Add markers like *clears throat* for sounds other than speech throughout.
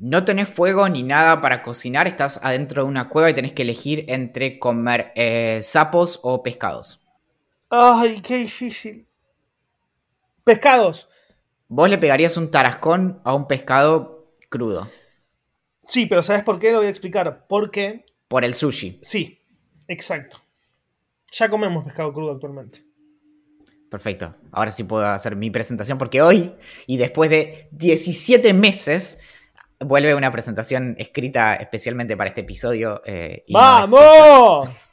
no tenés fuego ni nada para cocinar, estás adentro de una cueva y tenés que elegir entre comer eh, sapos o pescados. Ay, qué difícil. Pescados. Vos le pegarías un tarascón a un pescado crudo. Sí, pero ¿sabes por qué? Lo voy a explicar. Porque. Por el sushi. Sí, exacto. Ya comemos pescado crudo actualmente. Perfecto. Ahora sí puedo hacer mi presentación porque hoy, y después de 17 meses, vuelve una presentación escrita especialmente para este episodio. Eh, ¡Vamos!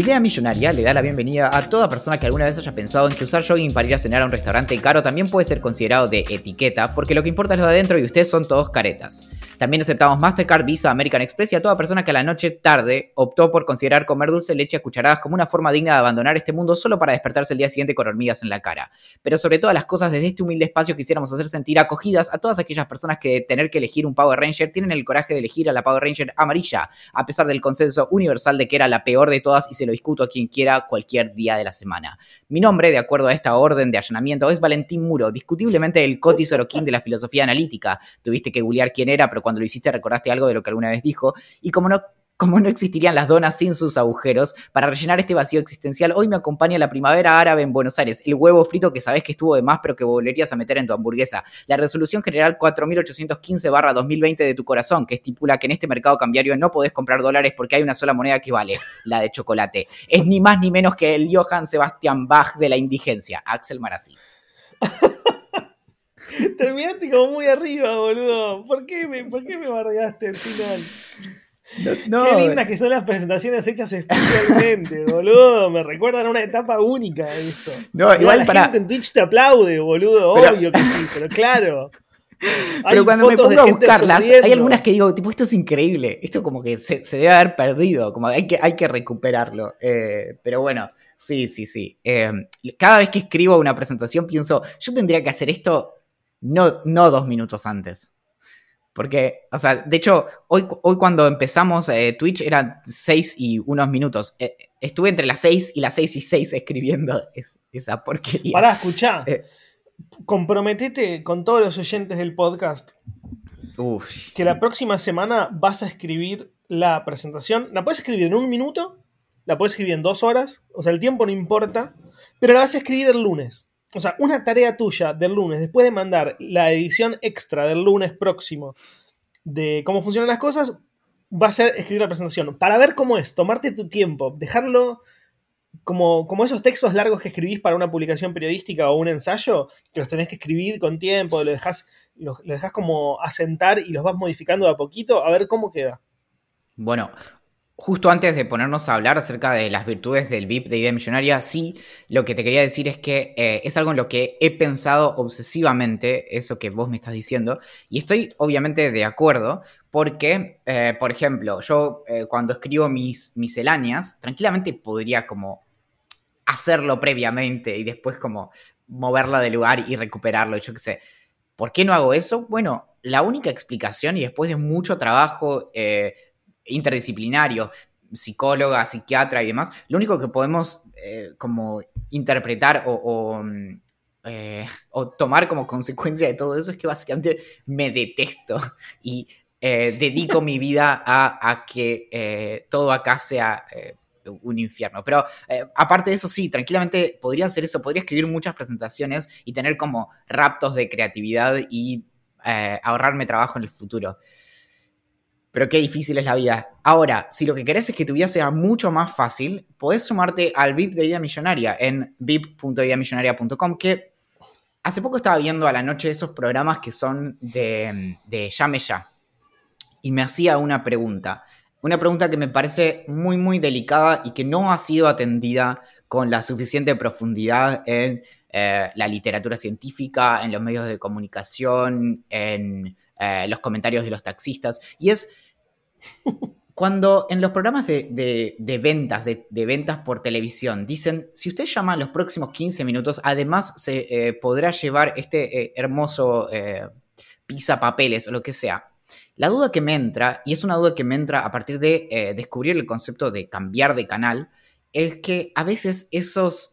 Idea Millonaria le da la bienvenida a toda persona que alguna vez haya pensado en que usar jogging para ir a cenar a un restaurante caro también puede ser considerado de etiqueta, porque lo que importa es lo de adentro y ustedes son todos caretas. También aceptamos Mastercard, Visa, American Express y a toda persona que a la noche tarde optó por considerar comer dulce leche a cucharadas como una forma digna de abandonar este mundo solo para despertarse el día siguiente con hormigas en la cara. Pero sobre todas las cosas, desde este humilde espacio quisiéramos hacer sentir acogidas a todas aquellas personas que de tener que elegir un Power Ranger tienen el coraje de elegir a la Power Ranger amarilla, a pesar del consenso universal de que era la peor de todas y se lo discuto a quien quiera cualquier día de la semana. Mi nombre, de acuerdo a esta orden de allanamiento, es Valentín Muro, discutiblemente el Coti Sorokin de la filosofía analítica. Tuviste que googlear quién era, pero cuando lo hiciste recordaste algo de lo que alguna vez dijo, y como no como no existirían las donas sin sus agujeros, para rellenar este vacío existencial, hoy me acompaña la primavera árabe en Buenos Aires, el huevo frito que sabes que estuvo de más pero que volverías a meter en tu hamburguesa, la resolución general 4815-2020 de tu corazón, que estipula que en este mercado cambiario no podés comprar dólares porque hay una sola moneda que vale, la de chocolate. Es ni más ni menos que el Johann Sebastian Bach de la indigencia, Axel Marazzi. *laughs* *laughs* Terminaste como muy arriba, boludo. ¿Por qué me, por qué me bardeaste al final? No, Qué lindas que son las presentaciones hechas especialmente, *laughs* boludo. Me recuerdan a una etapa única eso. No, igual, la para... gente en Twitch te aplaude, boludo. Obvio que sí, pero claro. *laughs* Pero cuando me pongo a buscarlas, hay algunas que digo, tipo, esto es increíble. Esto como que se, debe haber perdido. Como hay que, hay que recuperarlo. Eh, pero bueno, sí, sí, sí. Eh, cada vez que escribo una presentación pienso, yo tendría que hacer esto no, no dos minutos antes. Porque, o sea, de hecho, hoy, hoy cuando empezamos eh, Twitch eran seis y unos minutos. Eh, estuve entre las seis y las seis y seis *laughs* escribiendo esa porquería. Pará, escuchá. Eh, comprometete con todos los oyentes del podcast que la próxima semana vas a escribir la presentación. La puedes escribir en un minuto, la puedes escribir en dos horas, o sea, el tiempo no importa, pero la vas a escribir el lunes o sea, una tarea tuya del lunes, después de mandar la edición extra del lunes próximo de cómo funcionan las cosas, va a ser escribir la presentación. Para ver cómo es, tomarte tu tiempo, dejarlo como, como esos textos largos que escribís para una publicación periodística o un ensayo, que los tenés que escribir con tiempo, lo dejas, lo, lo dejas como asentar y los vas modificando de a poquito, a ver cómo queda. Bueno, Justo antes de ponernos a hablar acerca de las virtudes del VIP de Idea Millonaria, sí, lo que te quería decir es que eh, es algo en lo que he pensado obsesivamente, eso que vos me estás diciendo, y estoy obviamente de acuerdo, porque, eh, por ejemplo, yo eh, cuando escribo mis misceláneas, tranquilamente podría como hacerlo previamente y después como moverlo de lugar y recuperarlo, yo qué sé. ¿Por qué no hago eso? Bueno, la única explicación, y después de mucho trabajo interdisciplinario, psicóloga, psiquiatra y demás, lo único que podemos eh, como interpretar o, mm, eh, o, tomar como consecuencia de todo eso es que básicamente me detesto y eh, dedico mi *laughs* vida a, que todo acá sea un infierno. Pero aparte de eso, sí, tranquilamente podría hacer eso, podría escribir muchas presentaciones y tener como raptos de creatividad y ahorrarme trabajo en el futuro. Pero qué difícil es la vida. Ahora, si lo que querés es que tu vida sea mucho más fácil, podés sumarte al VIP de Idea Millonaria en vip.ideamillonaria.com, que hace poco estaba viendo a la noche esos programas que son de, de Llame Ya. Y me hacía una pregunta. Una pregunta que me parece muy, muy delicada y que no ha sido atendida con la suficiente profundidad en eh, la literatura científica, en los medios de comunicación, en eh, los comentarios de los taxistas. Y es cuando en los programas de, ventas, de, ventas por televisión, dicen, si usted llama los próximos 15 minutos, además se eh, podrá llevar este eh, hermoso pisa papeles o lo que sea. La duda que me entra, y es una duda que me entra a partir de descubrir el concepto de cambiar de canal, es que a veces esos,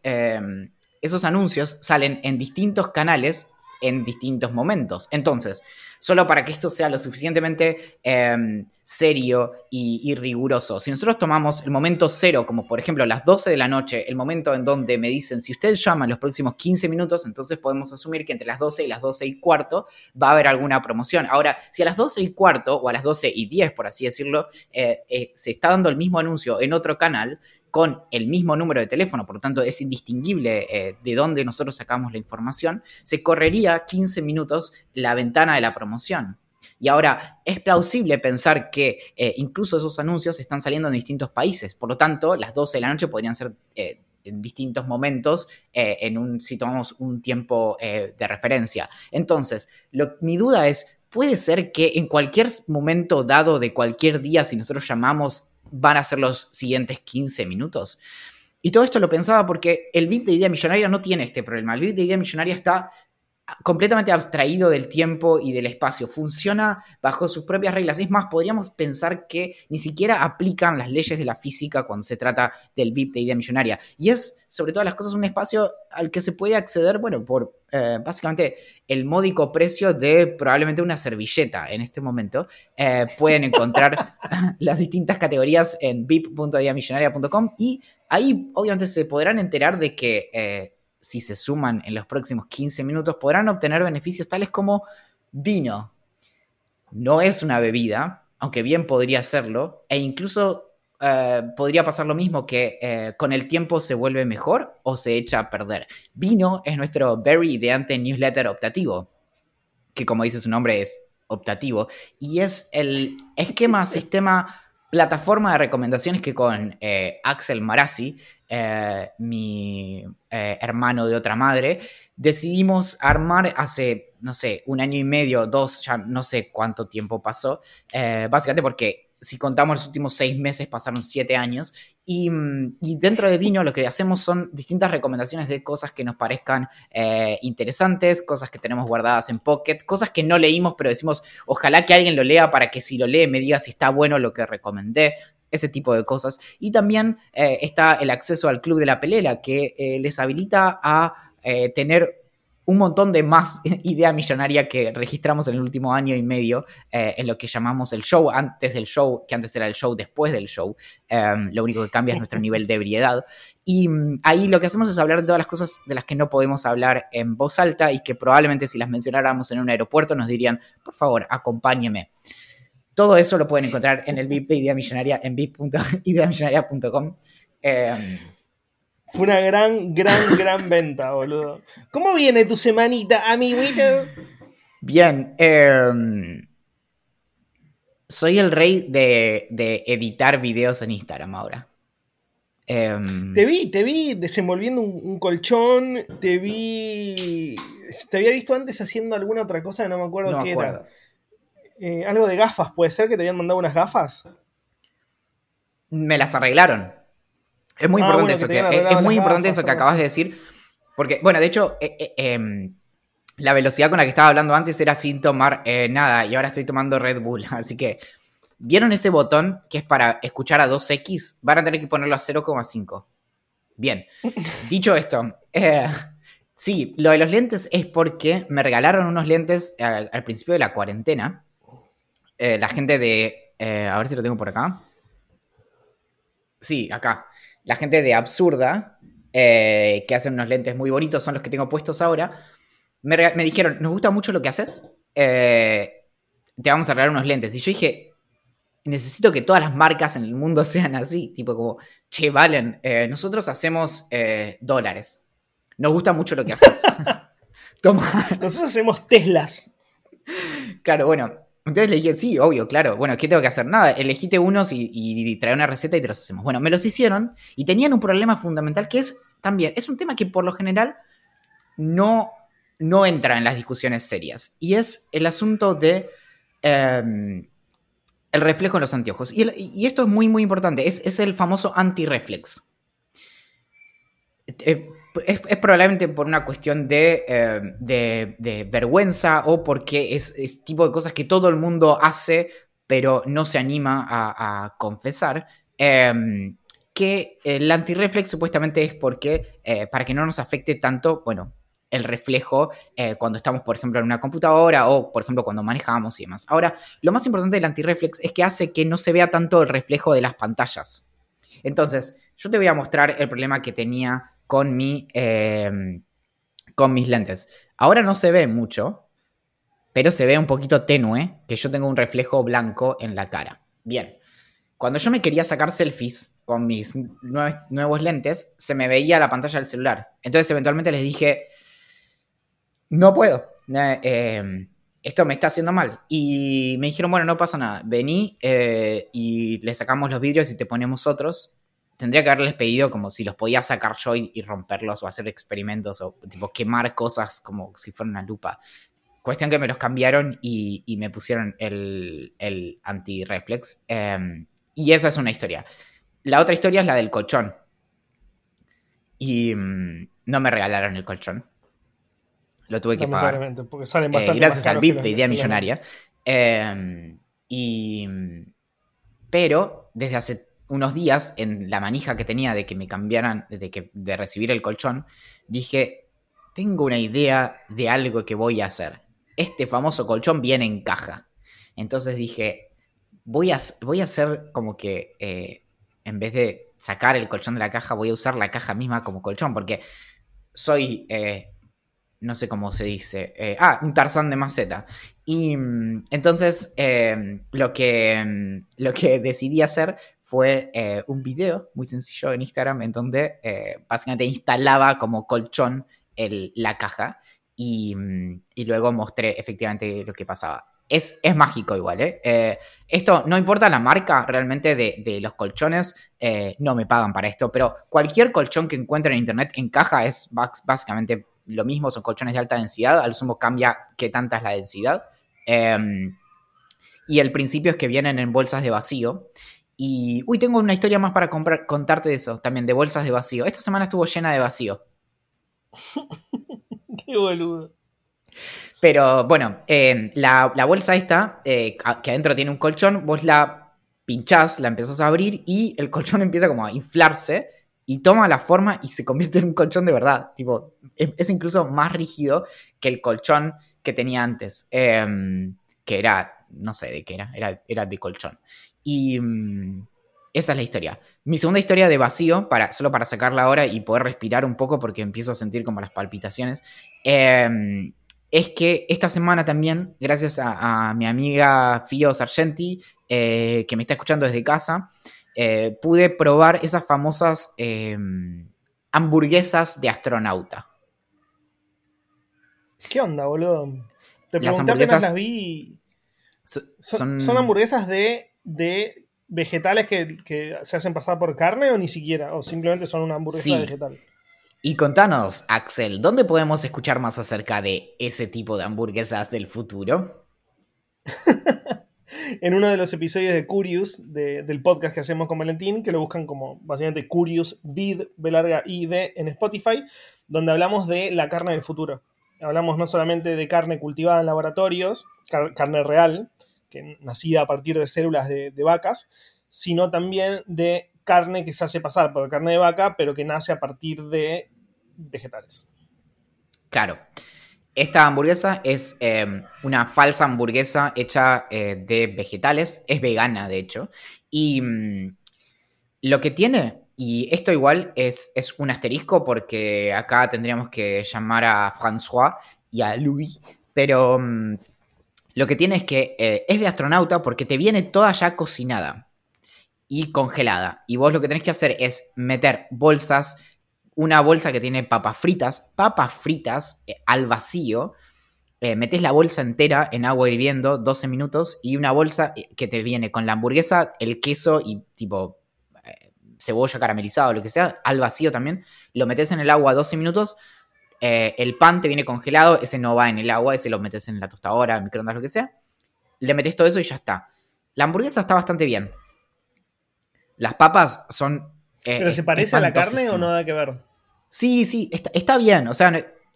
esos anuncios salen en distintos canales en distintos momentos. Entonces, solo para que esto sea lo suficientemente em, serio y, riguroso. Si nosotros tomamos el momento cero, como por ejemplo las 12 de la noche, el momento en donde me dicen, si usted llama en los próximos 15 minutos, entonces podemos asumir que entre las 12 y las 12 y cuarto va a haber alguna promoción. Ahora, si a las 12 y cuarto, o a las 12 y 10, por así decirlo, eh, eh, se está dando el mismo anuncio en otro canal, con el mismo número de teléfono, por lo tanto es indistinguible eh, de dónde nosotros sacamos la información, se correría 15 minutos la ventana de la promoción. Y ahora, es plausible pensar que eh, incluso esos anuncios están saliendo en distintos países, por lo tanto, las 12 de la noche podrían ser eh, en distintos momentos, en un, si tomamos un tiempo de referencia. Entonces, mi duda es, ¿puede ser que en cualquier momento dado de cualquier día, si nosotros llamamos van a ser los siguientes 15 minutos. Y todo esto lo pensaba porque el bit de idea millonaria no tiene este problema. El bit de idea millonaria está completamente abstraído del tiempo y del espacio. Funciona bajo sus propias reglas. Es más, podríamos pensar que ni siquiera aplican las leyes de la física cuando se trata del VIP de idea millonaria. Y es, sobre todas las cosas, un espacio al que se puede acceder, bueno, por eh, básicamente el módico precio de probablemente una servilleta en este momento. Eh, pueden encontrar *laughs* las distintas categorías en vip.ideamillonaria.com y ahí obviamente se podrán enterar de que... Eh, si se suman en los próximos 15 minutos, podrán obtener beneficios tales como vino. No es una bebida, aunque bien podría serlo, e incluso eh, podría pasar lo mismo que eh, con el tiempo se vuelve mejor o se echa a perder. Vino es nuestro very ideante newsletter optativo, que como dice su nombre es optativo, y es el esquema, *laughs* sistema, plataforma de recomendaciones que con eh, Axel Marazzi eh, mi eh, hermano de otra madre, decidimos armar hace, no sé, un año y medio, dos, ya no sé cuánto tiempo pasó, eh, básicamente porque si contamos los últimos seis meses pasaron siete años y, dentro de Vino lo que hacemos son distintas recomendaciones de cosas que nos parezcan interesantes, cosas que tenemos guardadas en Pocket, cosas que no leímos pero decimos ojalá que alguien lo lea para que si lo lee me diga si está bueno lo que recomendé ese tipo de cosas. Y también eh, está el acceso al Club de la Pelela, que eh, les habilita a eh, tener un montón de más *laughs* idea millonaria que registramos en el último año y medio en lo que llamamos el show antes del show, que antes era el show después del show. Em, lo único que cambia es nuestro nivel de ebriedad. Y mm, ahí lo que hacemos es hablar de todas las cosas de las que no podemos hablar en voz alta y que probablemente si las mencionáramos en un aeropuerto nos dirían, por favor, acompáñeme. Todo eso lo pueden encontrar en el VIP de Idea Millonaria en vip.ideamillonaria.com. *laughs* Em, Fue una gran, gran, *laughs* gran venta, boludo. ¿Cómo viene tu semanita, amiguito? Bien. Em, soy el rey de, editar videos en Instagram ahora. Em, te vi, te vi desenvolviendo un, colchón, te vi. Te había visto antes haciendo alguna otra cosa que no me acuerdo no qué acuerdo. era. Eh, algo de gafas, ¿puede ser que te habían mandado unas gafas? Me las arreglaron. Es muy ah, importante eso, que, es, muy importante eso que acabas de decir. Porque, bueno, de hecho, eh, eh, em, la velocidad con la que estaba hablando antes era sin tomar nada y ahora estoy tomando Red Bull. *laughs* Así que, ¿vieron ese botón que es para escuchar a 2X? Van a tener que ponerlo a 0,5. Bien. *laughs* Dicho esto, sí, lo de los lentes es porque me regalaron unos lentes al principio de la cuarentena eh, la gente de. Eh, a ver si lo tengo por acá. Sí, acá. La gente de Absurda, eh, que hacen unos lentes muy bonitos, son los que tengo puestos ahora. Me, dijeron, nos gusta mucho lo que haces. te vamos a regalar unos lentes. Y yo dije, necesito que todas las marcas en el mundo *laughs* sean así. Tipo como, che, Valen, nosotros hacemos dólares. Nos gusta mucho lo que haces. *laughs* *laughs* Nosotros hacemos Teslas. Claro, bueno, entonces le dije, sí, obvio, claro. Bueno, ¿qué tengo que hacer? Nada, elegite unos y, trae una receta y te los hacemos. Bueno, me los hicieron y tenían un problema fundamental que es también, es un tema que por lo general no, no entra en las discusiones serias. Y es el asunto de em, el reflejo en los anteojos. Y, esto es muy, muy importante. Es, el famoso anti-reflex. Eh, es, probablemente por una cuestión de, de, vergüenza o porque es, es tipo de cosas que todo el mundo hace pero no se anima a, confesar. Em, que el antirreflex supuestamente es porque, eh, para que no nos afecte tanto, bueno, el reflejo eh, cuando estamos, por ejemplo, en una computadora o, por ejemplo, cuando manejamos y demás. Ahora, lo más importante del antirreflex es que hace que no se vea tanto el reflejo de las pantallas. Entonces, yo te voy a mostrar el problema que tenía con, mi, em, con mis lentes. Ahora no se ve mucho, pero se ve un poquito tenue que yo tengo un reflejo blanco en la cara. Bien, cuando yo me quería sacar selfies con mis nuevos lentes, se me veía la pantalla del celular. Entonces eventualmente les dije, no puedo, eh, esto me está haciendo mal. Y me dijeron, bueno, no pasa nada, vení eh, y le sacamos los vidrios y te ponemos otros. Tendría que haberles pedido como si los podía sacar yo y, y romperlos o hacer experimentos o tipo quemar cosas como si fuera una lupa. Cuestión que me los cambiaron y, me pusieron el, el anti-reflex. Em, y esa es una historia. La otra historia es la del colchón. Y mm, no me regalaron el colchón. Lo tuve que pagar. Porque salen eh, gracias al VIP de Idea Millonaria. Em, y, pero desde hace unos días, en la manija que tenía de que me cambiaran, de, que, de recibir el colchón, dije, tengo una idea de algo que voy a hacer este famoso colchón viene en caja. Entonces dije, voy a, voy a hacer como que eh, en vez de sacar el colchón de la caja, voy a usar la caja misma como colchón, porque soy, eh, no sé cómo se dice, eh, ah, un tarzán de maceta. Y mm, entonces lo, que, mm, lo que decidí hacer fue un video muy sencillo en Instagram en donde básicamente instalaba como colchón la caja Mm, y, luego mostré efectivamente lo que pasaba. Es, es mágico igual, ¿eh? ¿eh? Esto no importa la marca realmente de, los colchones, eh, no me pagan para esto, pero cualquier colchón que encuentre en internet en caja es básicamente lo mismo, son colchones de alta densidad, al sumo cambia qué tanta es la densidad. Em, y el principio es que vienen en bolsas de vacío. Y, uy, tengo una historia más para comprar, contarte de eso, también de bolsas de vacío. Esta semana estuvo llena de vacío. *laughs* Qué boludo. Pero bueno, eh, la, bolsa esta, eh, que adentro tiene un colchón, vos la pinchás, la empezás a abrir y el *laughs* colchón empieza como a inflarse y toma la forma y se convierte en un colchón de verdad. Tipo, es, incluso más rígido que el colchón que tenía antes. Em, que era, no sé de qué era, era, era de colchón. Y mm, esa es la historia. Mi segunda historia de vacío, para, solo para sacarla ahora y poder respirar un poco porque empiezo a sentir como las palpitaciones, em, es que esta semana también, gracias a, mi amiga Fio Sargenti, eh, que me está escuchando desde casa, eh, pude probar esas famosas em, hamburguesas de astronauta. ¿Qué onda, boludo? Te las hamburguesas las vi. Son, son, hamburguesas de, de vegetales que, se hacen pasar por carne o ni siquiera? ¿O simplemente son una hamburguesa vegetal? Y contanos, Axel, ¿dónde podemos escuchar más acerca de ese tipo de hamburguesas del futuro? *laughs* en uno de los episodios de Curious, del podcast que hacemos con Valentín, que lo buscan como básicamente Curious Vid, B larga ID en Spotify, donde hablamos de la carne del futuro. Hablamos no solamente de carne cultivada en laboratorios, carne real, que nacida a partir de células de, vacas, sino también de carne que se hace pasar por carne de vaca, pero que nace a partir de vegetales. Claro. Esta hamburguesa es em, una falsa hamburguesa hecha eh, de vegetales, es vegana de hecho, y mm, lo que tiene, y esto igual es, es un asterisco porque acá tendríamos que llamar a François y a Louis, pero mm, lo que tiene es que eh, es de astronauta porque te viene toda ya cocinada y congelada. Y vos lo que tenés que hacer es meter bolsas, una bolsa que tiene papas fritas, papas fritas eh, al vacío. Eh, metes la bolsa entera en agua hirviendo 12 minutos y una bolsa que te viene con la hamburguesa, el queso y tipo cebolla caramelizada o lo que sea, al vacío también. Lo metes en el agua 12 minutos eh, el pan te viene congelado, ese no va en el agua, ese lo metes en la tostadora, microondas, lo que sea. Le metes todo eso y ya está. La hamburguesa está bastante bien. Las papas son. Eh, ¿Pero se parece a la carne o no da que ver? Sí, sí, está, bien. O sea,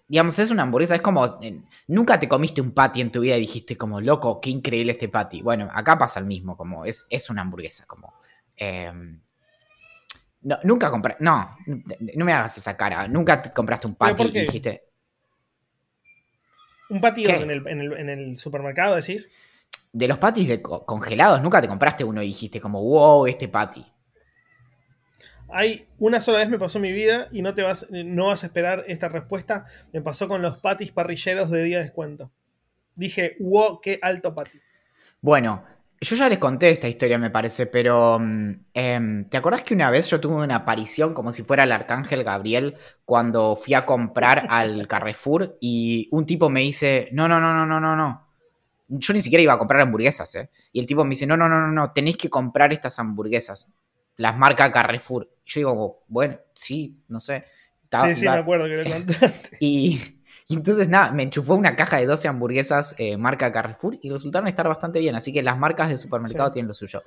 digamos, es una hamburguesa. Es como. nunca te comiste un patty en tu vida y dijiste, como, loco, qué increíble este patty. Bueno, acá pasa el mismo, como, es, es una hamburguesa, como. No, nunca compré. No, no me hagas esa cara. Nunca compraste un patty y dijiste. ¿Un patty en el, en, el, supermercado decís? De los patties de congelados, nunca te compraste uno y dijiste, como, wow, este patty. Hay una sola vez me pasó en mi vida y no te vas, no vas a esperar esta respuesta. Me pasó con los patis parrilleros de día de descuento. Dije, wow, qué alto pati. Bueno, yo ya les conté esta historia, me parece, pero mm, em, ¿te acordás que una vez yo tuve una aparición como si fuera el arcángel Gabriel cuando fui a comprar al *laughs* Carrefour y un tipo me dice, no, no, no, no, no, no, no. Yo ni siquiera iba a comprar hamburguesas, ¿eh? Y el tipo me dice, no, no, no, no, no, tenéis que comprar estas hamburguesas las marcas Carrefour. Yo digo, bueno, sí, no sé. sí, sí, me acuerdo que lo *laughs* contaste. y, entonces, nada, me enchufó una caja de 12 hamburguesas eh, marca Carrefour y resultaron estar bastante bien. Así que las marcas de supermercado tienen lo suyo.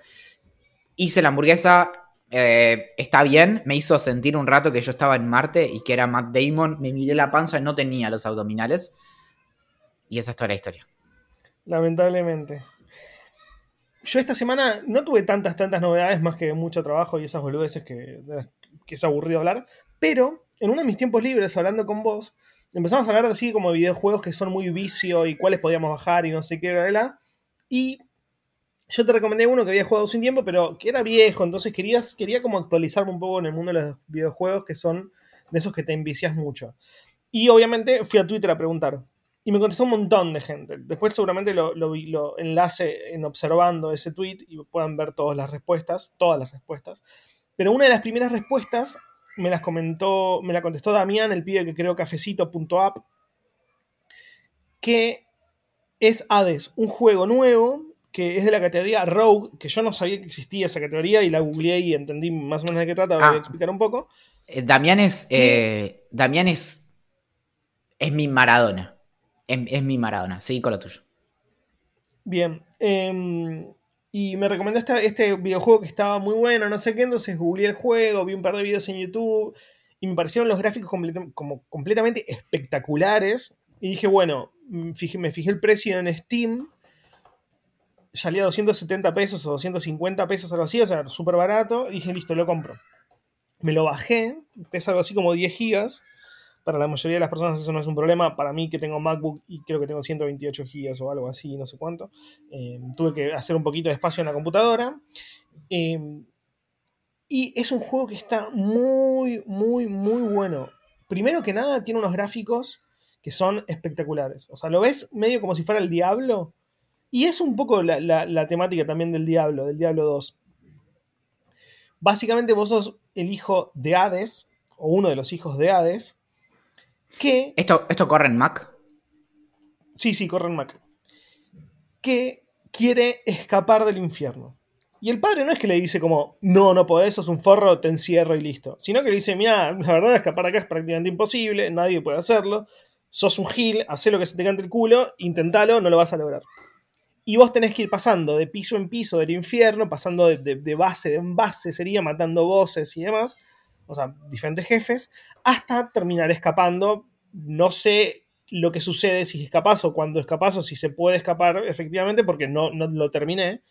Hice la hamburguesa, eh, está bien, me hizo sentir un rato que yo estaba en Marte y que era Matt Damon. Me miré la panza y no tenía los abdominales. Y esa es toda la historia. Lamentablemente. Yo esta semana no tuve tantas, tantas novedades más que mucho trabajo y esas boludeces que, que es aburrido hablar, pero en uno de mis tiempos libres, hablando con vos, empezamos a hablar así como de videojuegos que son muy vicio y cuáles podíamos bajar y no sé qué, bla, Y yo te recomendé uno que había jugado sin tiempo, pero que era viejo, entonces querías, quería como actualizarme un poco en el mundo de los videojuegos que son de esos que te envicias mucho. Y obviamente fui a Twitter a preguntar, y me contestó un montón de gente. Después seguramente lo, lo, enlace en observando ese tweet y puedan ver todas las respuestas, todas las respuestas. Pero una de las primeras respuestas me las comentó, me la contestó Damián, el pibe que creo cafecito.app, que es Hades, un juego nuevo que es de la categoría Rogue, que yo no sabía que existía esa categoría y la googleé y entendí más o menos de qué trata, voy a ah. explicar un poco. Eh, Damián es. Eh, Damián es. Es mi Maradona. Es, mi Maradona. Sí, con lo tuyo. Bien. Em, y me recomendó este, este, videojuego que estaba muy bueno, no sé qué. Entonces googleé el juego, vi un par de videos en YouTube. Y me parecieron los gráficos como completamente espectaculares. Y dije, bueno, mm, me fijé el precio en Steam. Salía a 270 pesos o 250 pesos, algo así, o sea, súper barato. Y dije, listo, lo compro. Me lo bajé, pesa algo así como 10 gigas. Para la mayoría de las personas eso no es un problema. Para mí que tengo MacBook y creo que tengo 128 GB o algo así, no sé cuánto, eh, tuve que hacer un poquito de espacio en la computadora. Eh, y es un juego que está muy, muy, muy bueno. Primero que nada, tiene unos gráficos que son espectaculares. O sea, lo ves medio como si fuera el Diablo. Y es un poco la, la temática también del Diablo, del Diablo 2. Básicamente vos sos el hijo de Hades, o uno de los hijos de Hades, que... ¿Esto, ¿Esto corre en Mac? Sí, sí, corre en Mac. Que quiere escapar del infierno. Y el padre no es que le dice como, no, no podés, sos un forro, te encierro y listo. Sino que le dice, mira, la verdad escapar acá es prácticamente imposible, nadie puede hacerlo. Sos un gil, haz lo que se te cante el culo, intentalo, no lo vas a lograr. Y vos tenés que ir pasando de piso en piso del infierno, pasando de, de base en base, sería matando voces y demás, o sea, diferentes jefes, hasta terminar escapando. No sé lo que sucede si escapas o cuando escapas o si se puede escapar efectivamente porque no, no lo terminé.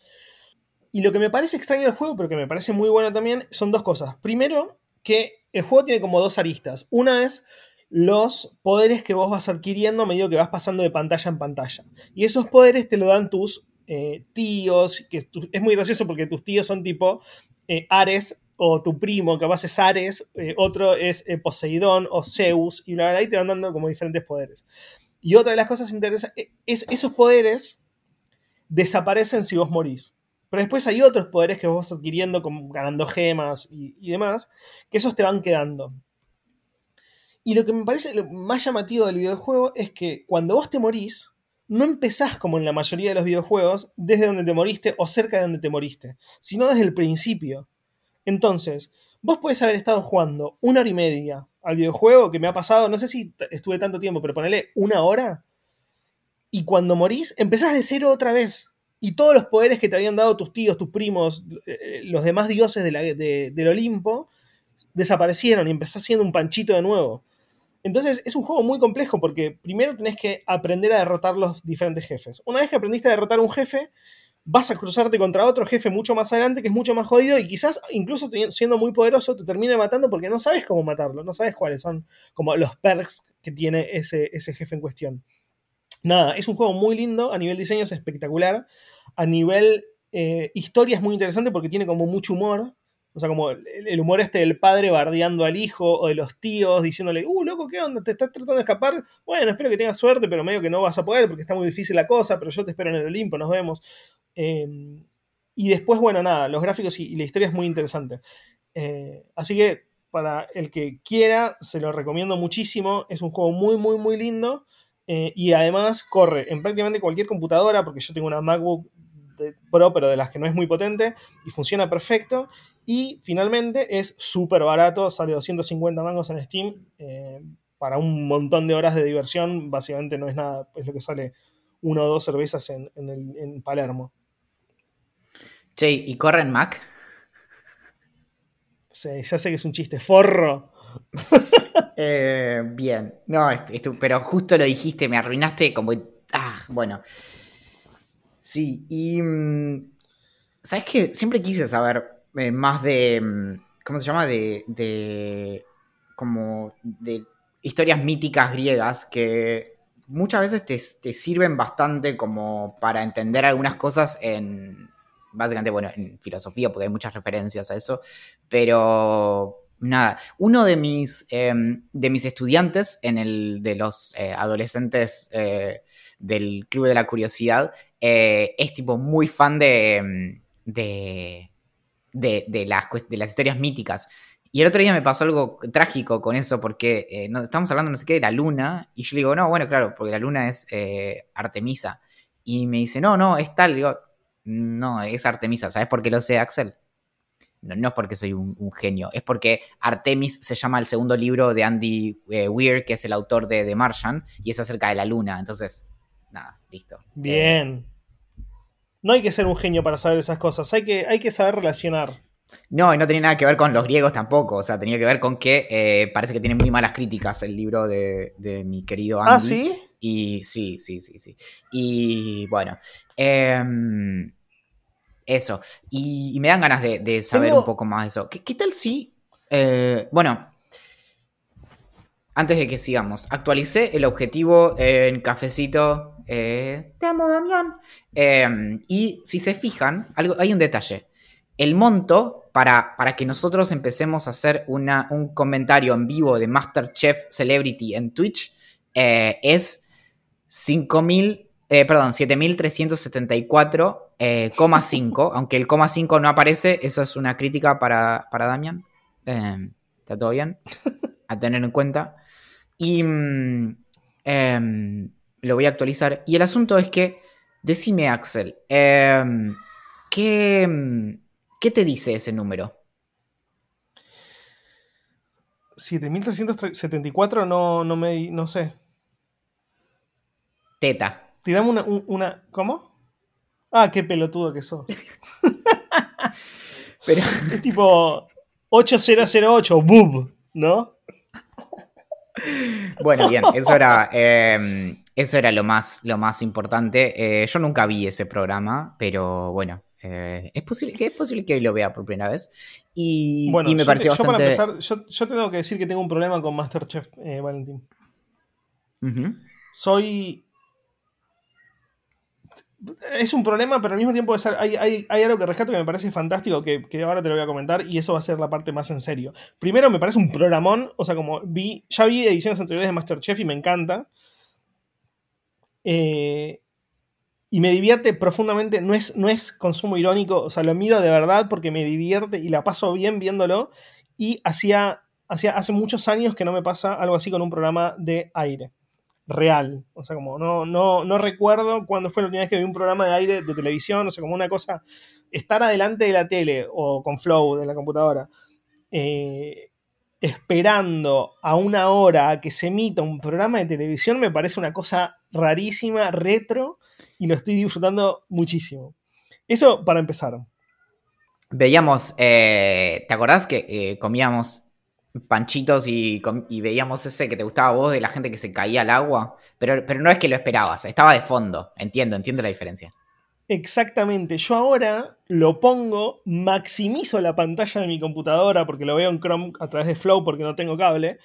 Y lo que me parece extraño del juego, pero que me parece muy bueno también, son dos cosas. Primero, que el juego tiene como dos aristas. Una es los poderes que vos vas adquiriendo a medida que vas pasando de pantalla en pantalla. Y esos poderes te lo dan tus eh, tíos, que es muy gracioso porque tus tíos son tipo eh, Ares o tu primo, capaz es Ares, eh, otro es eh, Poseidón o Zeus, y la verdad ahí te van dando como diferentes poderes. Y otra de las cosas interesantes es esos poderes desaparecen si vos morís. Pero después hay otros poderes que vos vas adquiriendo, como ganando gemas y, y demás, que esos te van quedando. Y lo que me parece lo más llamativo del videojuego es que cuando vos te morís, no empezás como en la mayoría de los videojuegos desde donde te moriste o cerca de donde te moriste, sino desde el principio. Entonces, vos puedes haber estado jugando una hora y media al videojuego que me ha pasado, no sé si estuve tanto tiempo, pero ponele una hora. Y cuando morís, empezás de cero otra vez. Y todos los poderes que te habían dado tus tíos, tus primos, eh, los demás dioses del Olimpo, desaparecieron y empezás haciendo un panchito de nuevo. Entonces es un juego muy complejo porque primero tenés que aprender a derrotar los diferentes jefes. Una vez que aprendiste a derrotar un jefe, vas a cruzarte contra otro jefe mucho más adelante que es mucho más jodido y quizás incluso siendo muy poderoso te termine matando porque no sabes cómo matarlo, no sabes cuáles son como los perks que tiene ese, ese jefe en cuestión. Nada, es un juego muy lindo, a nivel diseño es espectacular, a nivel eh, historia es muy interesante porque tiene como mucho humor, o sea, como el humor este del padre bardeando al hijo o de los tíos diciéndole, uh, loco, ¿qué onda? ¿Te estás tratando de escapar? Bueno, espero que tengas suerte, pero medio que no vas a poder porque está muy difícil la cosa, pero yo te espero en el Olimpo, nos vemos. Em, y después, bueno, nada, los gráficos y, la historia es muy interesante. Eh, así que para el que quiera, se lo recomiendo muchísimo. Es un juego muy, muy, muy lindo. Eh, y además corre en prácticamente cualquier computadora, porque yo tengo una MacBook Pro, pero de las que no es muy potente, y funciona perfecto. Y finalmente es súper barato, sale 250 mangos en Steam. Eh, para un montón de horas de diversión, básicamente no es nada, es lo que sale una o dos cervezas en, en, Palermo. Che, ¿y corre en Mac? Sí, ya sé que es un chiste, forro. *laughs* Eh, bien, no, pero justo lo dijiste, me arruinaste como... Ah, bueno. Sí, y... Mm, ¿Sabes qué? Siempre quise saber eh, más de, mm, ¿cómo se llama? De, de, como, de historias míticas griegas que muchas veces te, sirven bastante como para entender algunas cosas en, básicamente, bueno, en filosofía, porque hay muchas referencias a eso, pero nada, uno de mis, em, de mis estudiantes en el de los eh, adolescentes eh, del Club de la Curiosidad es tipo muy fan de, em, de de, las, de las historias míticas. Y el otro día me pasó algo trágico con eso, porque eh, no, estamos hablando no sé qué de la luna, y yo le digo, no, bueno, claro, porque la luna es eh, Artemisa. Y me dice, no, no, es tal. digo, no, es Artemisa. ¿Sabes por qué lo sé, Axel? No, no es porque soy un, genio, es porque Artemis se llama el segundo libro de Andy eh, Weir, que es el autor de The Martian, y es acerca de la luna. Entonces, nada, listo. Bien. No hay que ser un genio para saber esas cosas, hay que, hay que saber relacionar. No, y no tenía nada que ver con los griegos tampoco, o sea, tenía que ver con que eh, parece que tiene muy malas críticas el libro de, mi querido ah, Andy. ¿Ah, sí? Y sí, sí, sí, sí. Y bueno, em, eso. Y, me dan ganas de, saber un poco más de eso. ¿Qué, tal si... Eh, bueno, antes de que sigamos, actualicé el objetivo en cafecito eh, te amo, Damián. Em, y si se fijan, algo, hay un detalle. El monto para, para que nosotros empecemos a hacer una, un comentario en vivo de Masterchef Celebrity en Twitch eh, es 5.000, eh, perdón, 7.374,5. Eh, *laughs* aunque el coma 5 no aparece, eso es una crítica para, para Damián. Em, ¿Está todo bien? *laughs* A tener en cuenta. Y mm, em, lo voy a actualizar. Y el asunto es que, decime Axel, em, ¿qué, ¿qué te dice ese número? 7374 no, no me. no sé. Teta. Tirame una, una. ¿Cómo? Ah, qué pelotudo que sos. *laughs* Pero. *laughs* Es tipo 8008, boob, ¿no? Bueno, bien, eso era. Em, eso era lo más, lo más importante. Eh, yo nunca vi ese programa, pero bueno, eh, es, posible, que es posible que hoy lo vea por primera vez. Y, me yo, pareció yo Para empezar, yo, tengo que decir que tengo un problema con Masterchef, eh, Valentín. Soy... Es un problema, pero al mismo tiempo hay, hay, algo que rescato que me parece fantástico, que, que, ahora te lo voy a comentar, y eso va a ser la parte más en serio. Primero, me parece un programón, o sea, como vi, ya vi ediciones anteriores de Masterchef y me encanta. Eh, y me divierte profundamente, no es, no es consumo irónico, o sea, lo miro de verdad porque me divierte y la paso bien viéndolo. Y hacía, hacía hace muchos años que no me pasa algo así con un programa de aire real. O sea, como no, no, no recuerdo cuándo fue la última vez que vi un programa de aire de televisión, o sea, como una cosa, estar adelante de la tele o con Flow de la computadora, eh, esperando a una hora que se emita un programa de televisión me parece una cosa rarísima, retro, y lo estoy disfrutando muchísimo. Eso para empezar. Veíamos, eh, ¿te acordás que eh, comíamos panchitos y, veíamos ese que te gustaba a vos de la gente que se caía al agua, pero, pero no es que lo esperabas, estaba de fondo, entiendo, entiendo la diferencia. Exactamente, yo ahora lo pongo, maximizo la pantalla de mi computadora porque lo veo en Chrome a través de Flow porque no tengo cable.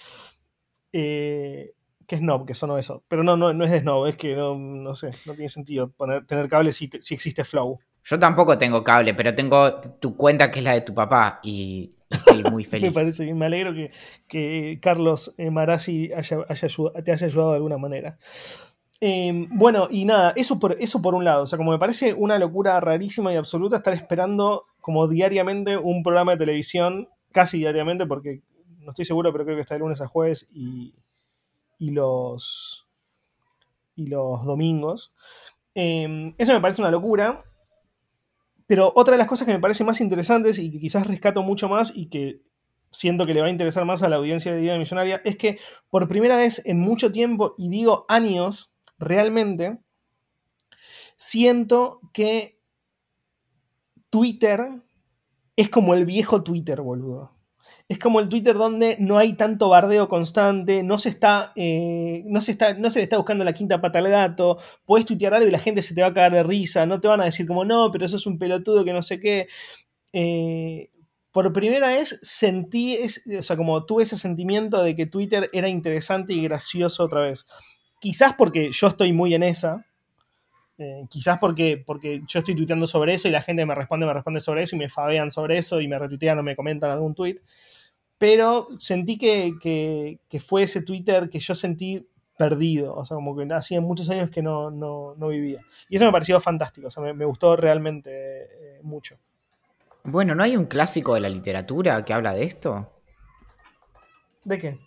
Eh, que es Snob, que sonó eso. Pero no, no, no es de Snob, es que no, no sé, no tiene sentido poner, tener cable si, si existe Flow. Yo tampoco tengo cable, pero tengo tu cuenta que es la de tu papá y estoy *laughs* muy feliz. me parece bien, me alegro que, Carlos eh, Marazzi te haya ayudado de alguna manera. Em, bueno, y nada, eso por, eso por un lado. O sea, como me parece una locura rarísima y absoluta estar esperando como diariamente un programa de televisión, casi diariamente, porque no estoy seguro, pero creo que está de lunes a jueves y, y los, y los domingos. Em, eso me parece una locura. Pero otra de las cosas que me parece más interesantes y que quizás rescato mucho más y que siento que le va a interesar más a la audiencia de Día Millonaria es que por primera vez en mucho tiempo, y digo años, realmente, siento que Twitter es como el viejo Twitter, boludo es como el Twitter donde no hay tanto bardeo constante, no se está, eh, no se está, no se le está buscando la quinta pata al gato, puedes tuitear algo y la gente se te va a caer de risa, no te van a decir como no, pero eso es un pelotudo que no sé qué. Eh, por primera vez sentí, o sea, como tuve ese sentimiento de que Twitter era interesante y gracioso otra vez. Quizás porque yo estoy muy en esa, eh, quizás porque, porque yo estoy tuiteando sobre eso y la gente me responde, me responde sobre eso y me fabean sobre eso y me retuitean o me comentan algún tweet pero sentí que, fue ese Twitter que yo sentí perdido, o sea, como que hacía muchos años que no, vivía. Y eso me pareció fantástico, o sea, me, gustó realmente eh, mucho. Bueno, ¿no hay un clásico de la literatura que habla de esto? ¿De qué?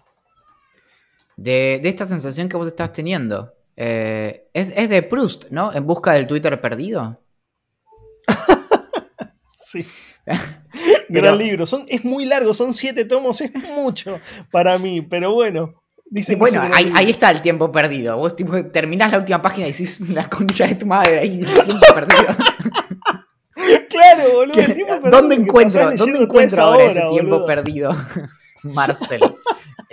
De, esta sensación que vos estás teniendo. Eh, es, es de Proust, ¿no? En busca del Twitter perdido. *laughs* sí. *laughs* Gran libro. Son, es muy largo, son siete tomos, es mucho para mí, pero bueno. bueno, ahí, está el tiempo perdido. Vos tipo, terminás la última página y decís la concha de tu madre ahí, tiempo perdido. *laughs* claro, boludo. El tiempo perdido ¿Dónde encuentro, ¿dónde encuentro ahora ese tiempo perdido? Marcel.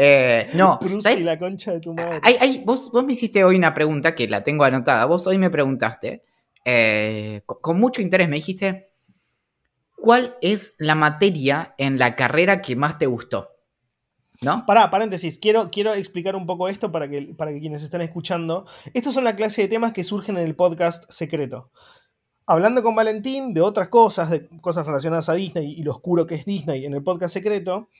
Eh, no, *laughs* ¿sabes? la concha de tu madre. vos, vos, me hiciste hoy una pregunta que la tengo anotada. Vos hoy me preguntaste, eh, con mucho interés, me dijiste, ¿cuál es la materia en la carrera que más te gustó? ¿No? Pará, paréntesis, quiero, quiero explicar un poco esto para que, para que quienes están escuchando. Estos son la clase de temas que surgen en el podcast secreto. Hablando con Valentín de otras cosas, de cosas relacionadas a Disney y lo oscuro que es Disney en el podcast secreto.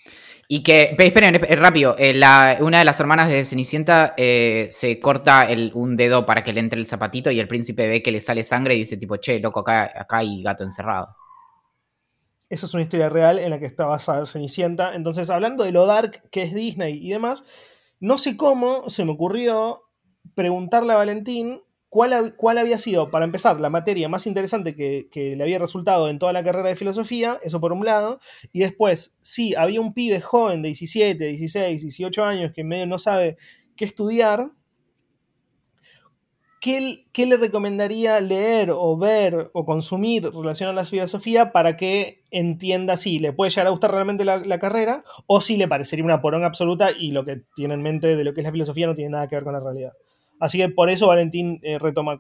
Y que, esperen, rápido, eh, una de las hermanas de Cenicienta eh, se corta un dedo para que le entre el zapatito y el príncipe ve que le sale sangre y dice tipo, che, loco, acá, acá hay gato encerrado. Esa es una historia real en la que está basada Cenicienta. Entonces, hablando de lo dark que es Disney y demás, no sé cómo se me ocurrió preguntarle a Valentín cuál, había sido, para empezar, la materia más interesante que, le había resultado en toda la carrera de filosofía, eso por un lado, y después, sí, había un pibe joven de 17, 16, 18 años que medio no sabe qué estudiar, ¿qué, le recomendaría leer o ver o consumir relacionado a la filosofía para que entienda si le puede llegar a gustar realmente la, carrera o si le parecería una porón absoluta y lo que tiene en mente de lo que es la filosofía no tiene nada que ver con la realidad? Así que por eso Valentín eh, retoma,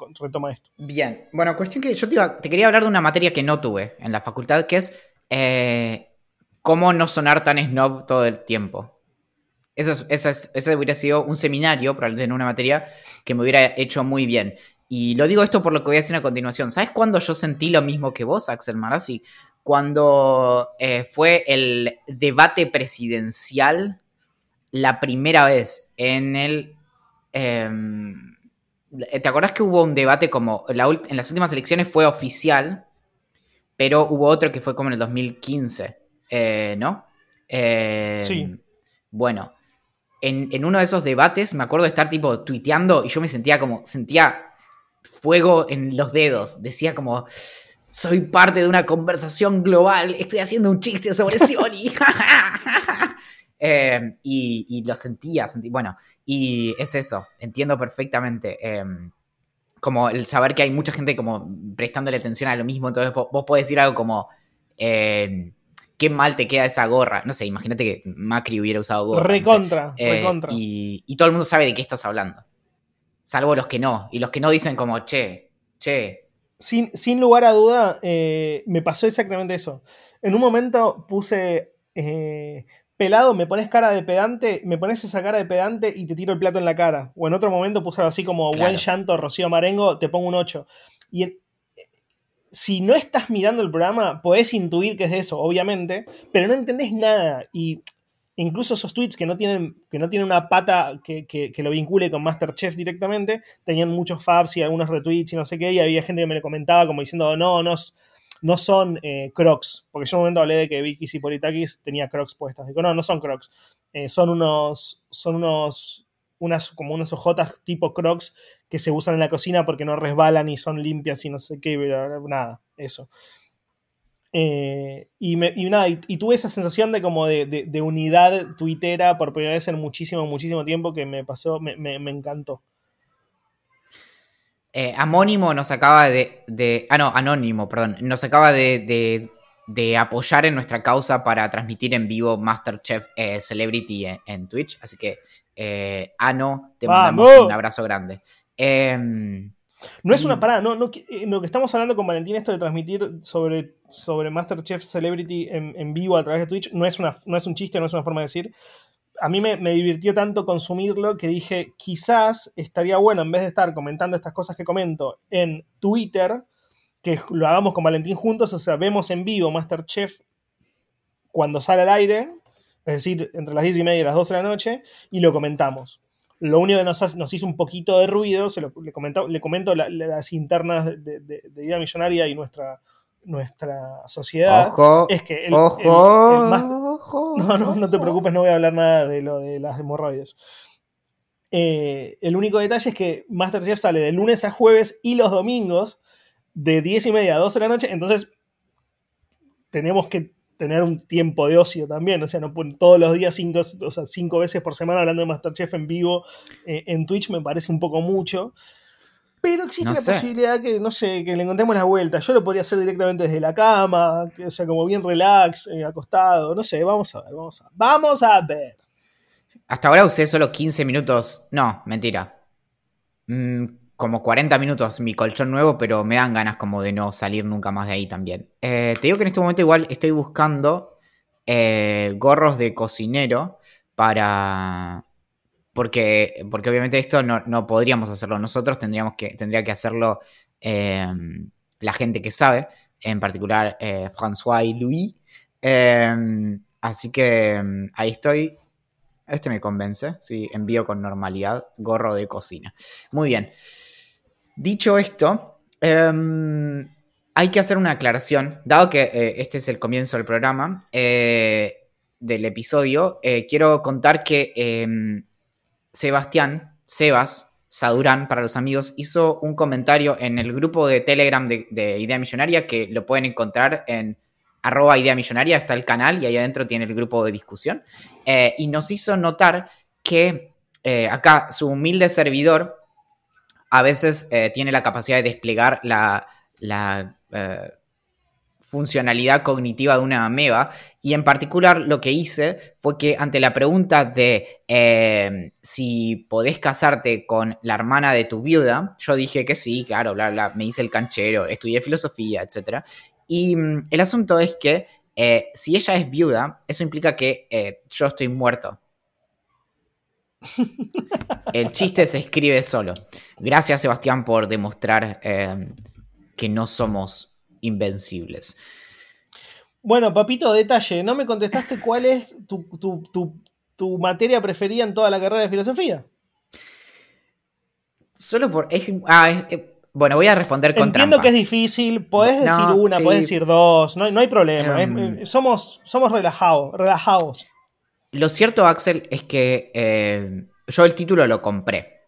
esto. Bien, bueno, cuestión que yo te, quería hablar de una materia que no tuve en la facultad, que es eh, cómo no sonar tan snob todo el tiempo. Ese, hubiera sido un seminario, probablemente en una materia, que me hubiera hecho muy bien. Y lo digo esto por lo que voy a decir a continuación. ¿Sabes cuándo yo sentí lo mismo que vos, Axel Marazzi? Cuando eh, fue el debate presidencial la primera vez en el... Em, ¿Te acordás que hubo un debate como en las últimas elecciones fue oficial, pero hubo otro que fue como en el 2015, eh, ¿no? Em, sí. Bueno, en, uno de esos debates me acuerdo de estar tipo tuiteando y yo me sentía como, sentía fuego en los dedos. Decía como, soy parte de una conversación global, estoy haciendo un chiste sobre Sioni. *laughs* *laughs* eh, y, lo sentía, sentí, bueno, y es eso, entiendo perfectamente. Em, como el saber que hay mucha gente como prestándole atención a lo mismo, entonces vos, podés decir algo como... Em, qué mal te queda esa gorra. No sé, imagínate que Macri hubiera usado gorra. Recontra, recontra. Y, y todo el mundo sabe de qué estás hablando. Salvo los que no. Y los que no dicen como, che, che. Sin, sin lugar a duda, me pasó exactamente eso. En un momento puse pelado, me pones cara de pedante, me pones esa cara de pedante y te tiro el plato en la cara. O en otro momento puse algo así como buen llanto, Rocío Marengo, te pongo un 8. Y si no estás mirando el programa, podés intuir que es de eso, obviamente, pero no entendés nada. Y incluso esos tweets que no tienen, que no tienen una pata que, que, lo vincule con Masterchef directamente, tenían muchos fabs y algunos retweets y no sé qué, y había gente que me lo comentaba como diciendo, no, no, no son eh, crocs, porque yo en un momento hablé de que Vicky Politakis tenía crocs puestas. Digo, no, no son crocs, eh, son unos, son unos, unas, como unas hojotas tipo crocs que se usan en la cocina porque no resbalan y son limpias y no sé qué, nada, eso. Eh, y, nada, y, tuve esa sensación de como de, unidad tuitera por primera vez en muchísimo, muchísimo tiempo que me pasó, me, me encantó. Eh, Amónimo nos acaba de, Ah, no, Anónimo, perdón. Nos acaba de, apoyar en nuestra causa para transmitir en vivo Masterchef eh, Celebrity en, Twitch. Así que, eh, Ano, te mandamos un abrazo grande. Em, no es una parada, no, no, lo que estamos hablando con Valentín, esto de transmitir sobre, sobre Masterchef Celebrity en, en, vivo a través de Twitch, no es, una, no es un chiste, no es una forma de decir a mí me, divirtió tanto consumirlo que dije, quizás estaría bueno, en vez de estar comentando estas cosas que comento en Twitter, que lo hagamos con Valentín juntos, o sea, vemos en vivo Masterchef cuando sale al aire, es decir, entre las 10 y media y las 12 de la noche, y lo comentamos. Lo único que nos, hizo un poquito de ruido, se lo, le, le comento las internas de, de, Millonaria y nuestra, nuestra sociedad es que el, ojo, *laughs* no, no, no te preocupes, no voy a hablar nada de lo de las hemorroides. Eh, el único detalle es que Masterchef sale de lunes a jueves y los domingos de 10 y media a 12 de la noche, entonces tenemos que tener un tiempo de ocio también, o sea, no todos los días cinco, o sea, cinco veces por semana hablando de Masterchef en vivo eh, en Twitch me parece un poco mucho. Pero existe la posibilidad que, no sé, que le encontremos la vuelta. Yo lo podría hacer directamente desde la cama, que, o sea, como bien relax, eh, acostado. No sé, vamos a ver, vamos a ver. Vamos a ver. Hasta ahora usé solo 15 minutos. No, mentira. Mm, como 40 minutos mi colchón nuevo, pero me dan ganas como de no salir nunca más de ahí también. Eh, te digo que en este momento igual estoy buscando eh, gorros de cocinero para, porque, porque obviamente esto no, podríamos hacerlo nosotros, tendríamos que, tendría que hacerlo em, la gente que sabe, en particular eh, François y Louis. Em, así que em, ahí estoy. Este me convence, sí, envío con normalidad, gorro de cocina. Muy bien. Dicho esto, hay que hacer una aclaración, dado que eh, este es el comienzo del programa, eh, del episodio, quiero contar que Sebastián, Sebas, Sadurán para los amigos, hizo un comentario en el grupo de Telegram de, Idea Millonaria que lo pueden encontrar en arroba Idea Millonaria, está el canal y ahí adentro tiene el grupo de discusión. Eh, y nos hizo notar que eh, acá su humilde servidor a veces eh, tiene la capacidad de desplegar la, la funcionalidad cognitiva de una ameba. Y en particular lo que hice fue que ante la pregunta de eh, si podés casarte con la hermana de tu viuda, yo dije que sí, claro, bla, bla, me hice el canchero, estudié filosofía, etc. Y mm, el asunto es que eh, si ella es viuda, eso implica que eh, yo estoy muerto. El chiste se escribe solo. Gracias, Sebastián, por demostrar que no somos invencibles. Bueno, papito, detalle, no me contestaste cuál es tu, materia preferida en toda la carrera de filosofía. Solo por... Ah, bueno, voy a responder con Entiendo que es difícil, podés decir una, podés decir dos, no, hay problema. Em, somos, somos relajados, relajados. Lo cierto, Axel, es que eh, yo el título lo compré.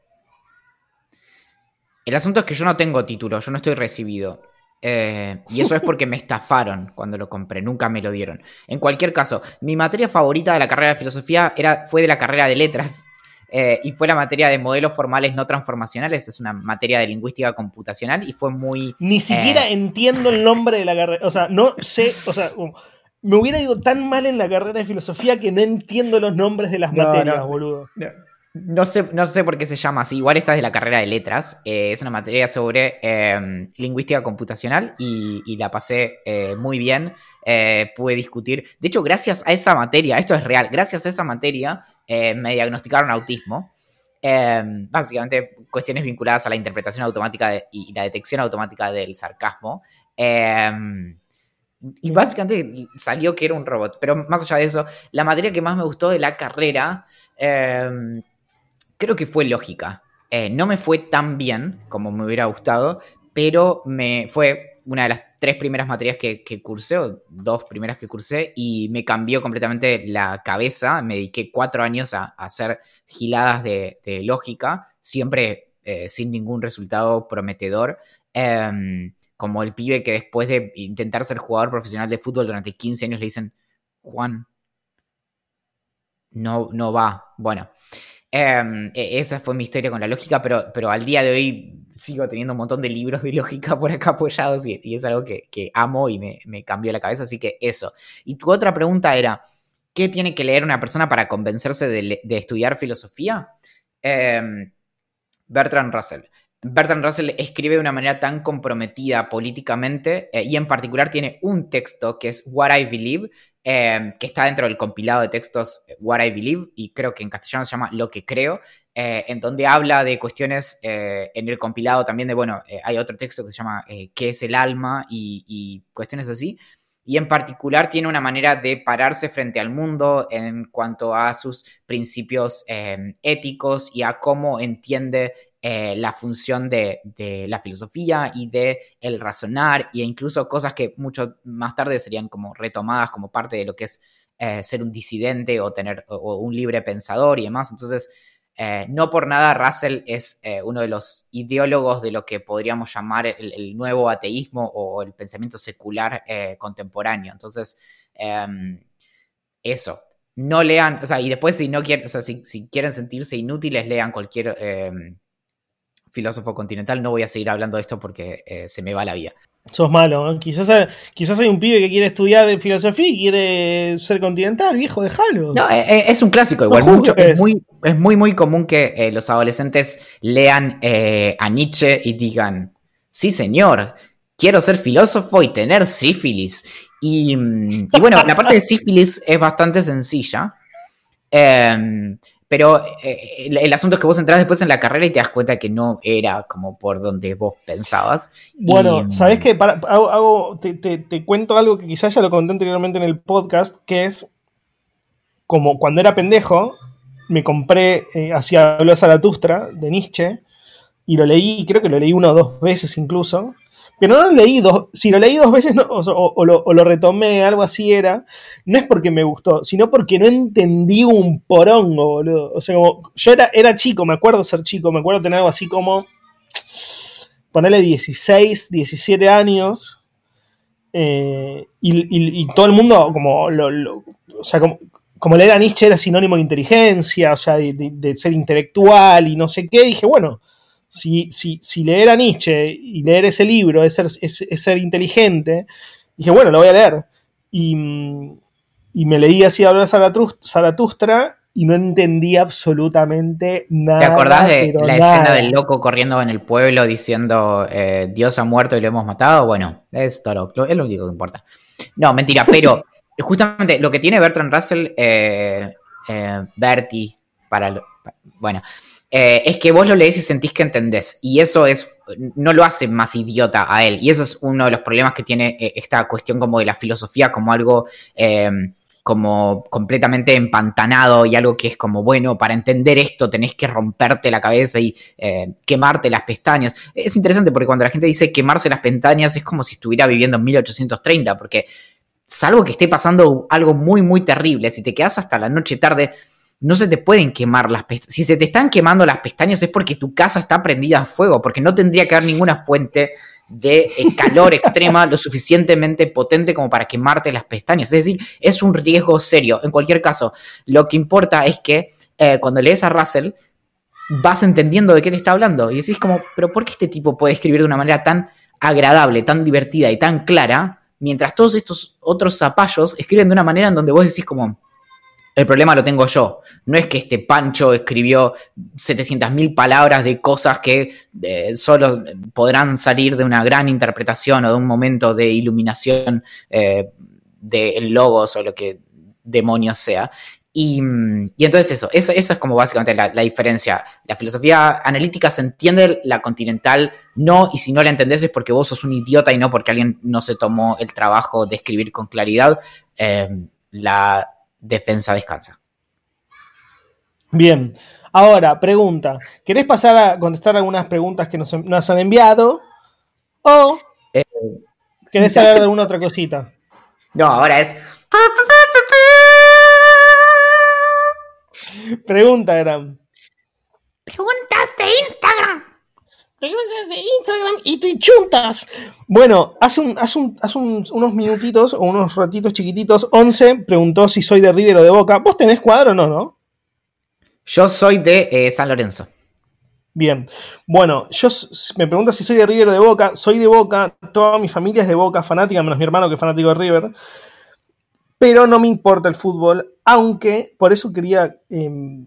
El asunto es que yo no tengo título, yo no estoy recibido. Eh, y eso es *laughs* porque me estafaron cuando lo compré, nunca me lo dieron. En cualquier caso, mi materia favorita de la carrera de filosofía era, fue de la carrera de letras eh, y fue la materia de modelos formales no transformacionales. Es una materia de lingüística computacional y fue muy. Ni siquiera eh, entiendo el nombre de la carrera. O sea, no sé. O sea, me hubiera ido tan mal en la carrera de filosofía que no entiendo los nombres de las materias, boludo. No sé, no sé por qué se llama así. Igual esta es de la carrera de letras. Eh, es una materia sobre em, lingüística computacional y, la pasé eh, muy bien. Eh, pude discutir. De hecho, gracias a esa materia, esto es real, gracias a esa materia me diagnosticaron autismo. Em, básicamente cuestiones vinculadas a la interpretación automática y la detección automática del sarcasmo. Em, y básicamente salió que era un robot. Pero más allá de eso, la materia que más me gustó de la carrera creo que fue lógica. Eh, no me fue tan bien como me hubiera gustado, pero me fue una de las tres primeras materias que, cursé, o dos primeras que cursé, y me cambió completamente la cabeza. Me dediqué cuatro años a, hacer giladas de, lógica, siempre eh, sin ningún resultado prometedor. Em, como el pibe que después de intentar ser jugador profesional de fútbol durante 15 años le dicen, Juan, no, no va. Bueno, Em, e, esa fue mi historia con la lógica, pero, pero al día de hoy sigo teniendo un montón de libros de lógica *laughs* por acá apoyados y, es algo que, amo y me, cambió la cabeza, así que eso. Y tu otra pregunta era, ¿qué tiene que leer una persona para convencerse de, estudiar filosofía? Em, Bertrand Russell. Bertrand Russell escribe de una manera tan comprometida políticamente eh, y en particular tiene un texto que es What I Believe, Em, que está dentro del compilado de textos eh, What I Believe, y creo que en castellano se llama Lo que creo, eh, en donde habla de cuestiones eh, en el compilado también de, bueno, hay otro texto que se llama ¿Qué es el alma? Y, cuestiones así. Y en particular tiene una manera de pararse frente al mundo en cuanto a sus principios em, éticos y a cómo entiende eh, la función de, la filosofía y de el razonar e incluso cosas que mucho más tarde serían como retomadas como parte de lo que es eh, ser un disidente o tener un libre pensador y demás. Entonces, eh, no por nada Russell es uno de los ideólogos de lo que podríamos llamar el, nuevo ateísmo o el pensamiento secular contemporáneo. Entonces, em, eso. No lean, o sea, y después si no quieren, o sea, si, si quieren sentirse inútiles, lean cualquier em, filósofo continental. No voy a seguir hablando de esto porque eh, se me va la vida. Sos malo, quizás, quizás hay un pibe que quiere estudiar filosofía y quiere ser continental, viejo, déjalo. No, eh, eh, es, un clásico, igual. mucho, es, muy, es muy, muy común que los adolescentes lean a Nietzsche y digan, sí, señor, quiero ser filósofo y tener sífilis. Y, y bueno, la parte de sífilis es bastante sencilla. Eh, pero eh, el, asunto es que vos entras después en la carrera y te das cuenta que no era como por donde vos pensabas. Bueno, ¿sabés qué? hago, te, cuento algo que quizás ya lo conté anteriormente en el podcast, que es como cuando era pendejo, me compré eh, Hacia habló Zaratustra de Nietzsche y lo leí, creo que lo leí una o dos veces incluso. Pero no lo leí dos, si lo leí dos veces o, lo, retomé, algo así era, no es porque me gustó, sino porque no entendí un porongo, boludo. O sea, como, yo era, era chico, me acuerdo ser chico, me acuerdo tener algo así como, ponerle 16, 17 años, eh, y, todo el mundo, como, o sea, como, leer a Nietzsche era sinónimo de inteligencia, o sea, de, ser intelectual y no sé qué, dije, bueno, si, si, leer a Nietzsche y leer ese libro es ser, es, ser inteligente, dije, bueno, lo voy a leer. Y, me leí así a hablar Zaratustra y no entendí absolutamente nada. ¿Te acordás de la escena del loco corriendo en el pueblo diciendo eh, Dios ha muerto y lo hemos matado? Bueno, es todo, es lo único que importa. No, mentira, pero *laughs* justamente lo que tiene Bertrand Russell, eh, eh Bertie, para, bueno, eh, es que vos lo lees y sentís que entendés. Y eso es, no lo hace más idiota a él. Y ese es uno de los problemas que tiene eh, esta cuestión como de la filosofía, como algo em, como completamente empantanado y algo que es como, bueno, para entender esto tenés que romperte la cabeza y eh, quemarte las pestañas. Es interesante porque cuando la gente dice quemarse las pestañas es como si estuviera viviendo en 1830, porque salvo que esté pasando algo muy, muy terrible, si te quedas hasta la noche tarde no se te pueden quemar las pestañas. Si se te están quemando las pestañas es porque tu casa está prendida a fuego, porque no tendría que haber ninguna fuente de eh, calor *laughs* extrema lo suficientemente potente como para quemarte las pestañas. Es decir, es un riesgo serio. En cualquier caso, lo que importa es que eh, cuando lees a Russell, vas entendiendo de qué te está hablando. Y decís como, pero ¿por qué este tipo puede escribir de una manera tan agradable, tan divertida y tan clara mientras todos estos otros zapallos escriben de una manera en donde vos decís como, el problema lo tengo yo. No es que este Pancho escribió 700.000 palabras de cosas que eh, solo podrán salir de una gran interpretación o de un momento de iluminación eh, del logos o lo que demonios sea. Y, entonces eso, eso, es como básicamente la, diferencia. La filosofía analítica se entiende, la continental no, y si no la entendés es porque vos sos un idiota y no porque alguien no se tomó el trabajo de escribir con claridad. Eh, la defensa descansa. Bien, ahora, pregunta. ¿Querés pasar a contestar algunas preguntas que nos, han enviado? ¿O eh, querés saber de alguna otra cosita? No, ahora es... Pregunta, Gram. Preguntas de Instagram. De Instagram y Twitchuntas. Bueno, hace, unos minutitos o unos ratitos chiquititos, 11 preguntó si soy de River o de Boca. ¿Vos tenés cuadro o no, no? Yo soy de eh, San Lorenzo. Bien, bueno, yo me pregunta si soy de River o de Boca. Soy de Boca, toda mi familia es de Boca, fanática, menos mi hermano que es fanático de River pero no me importa el fútbol, aunque por eso quería em,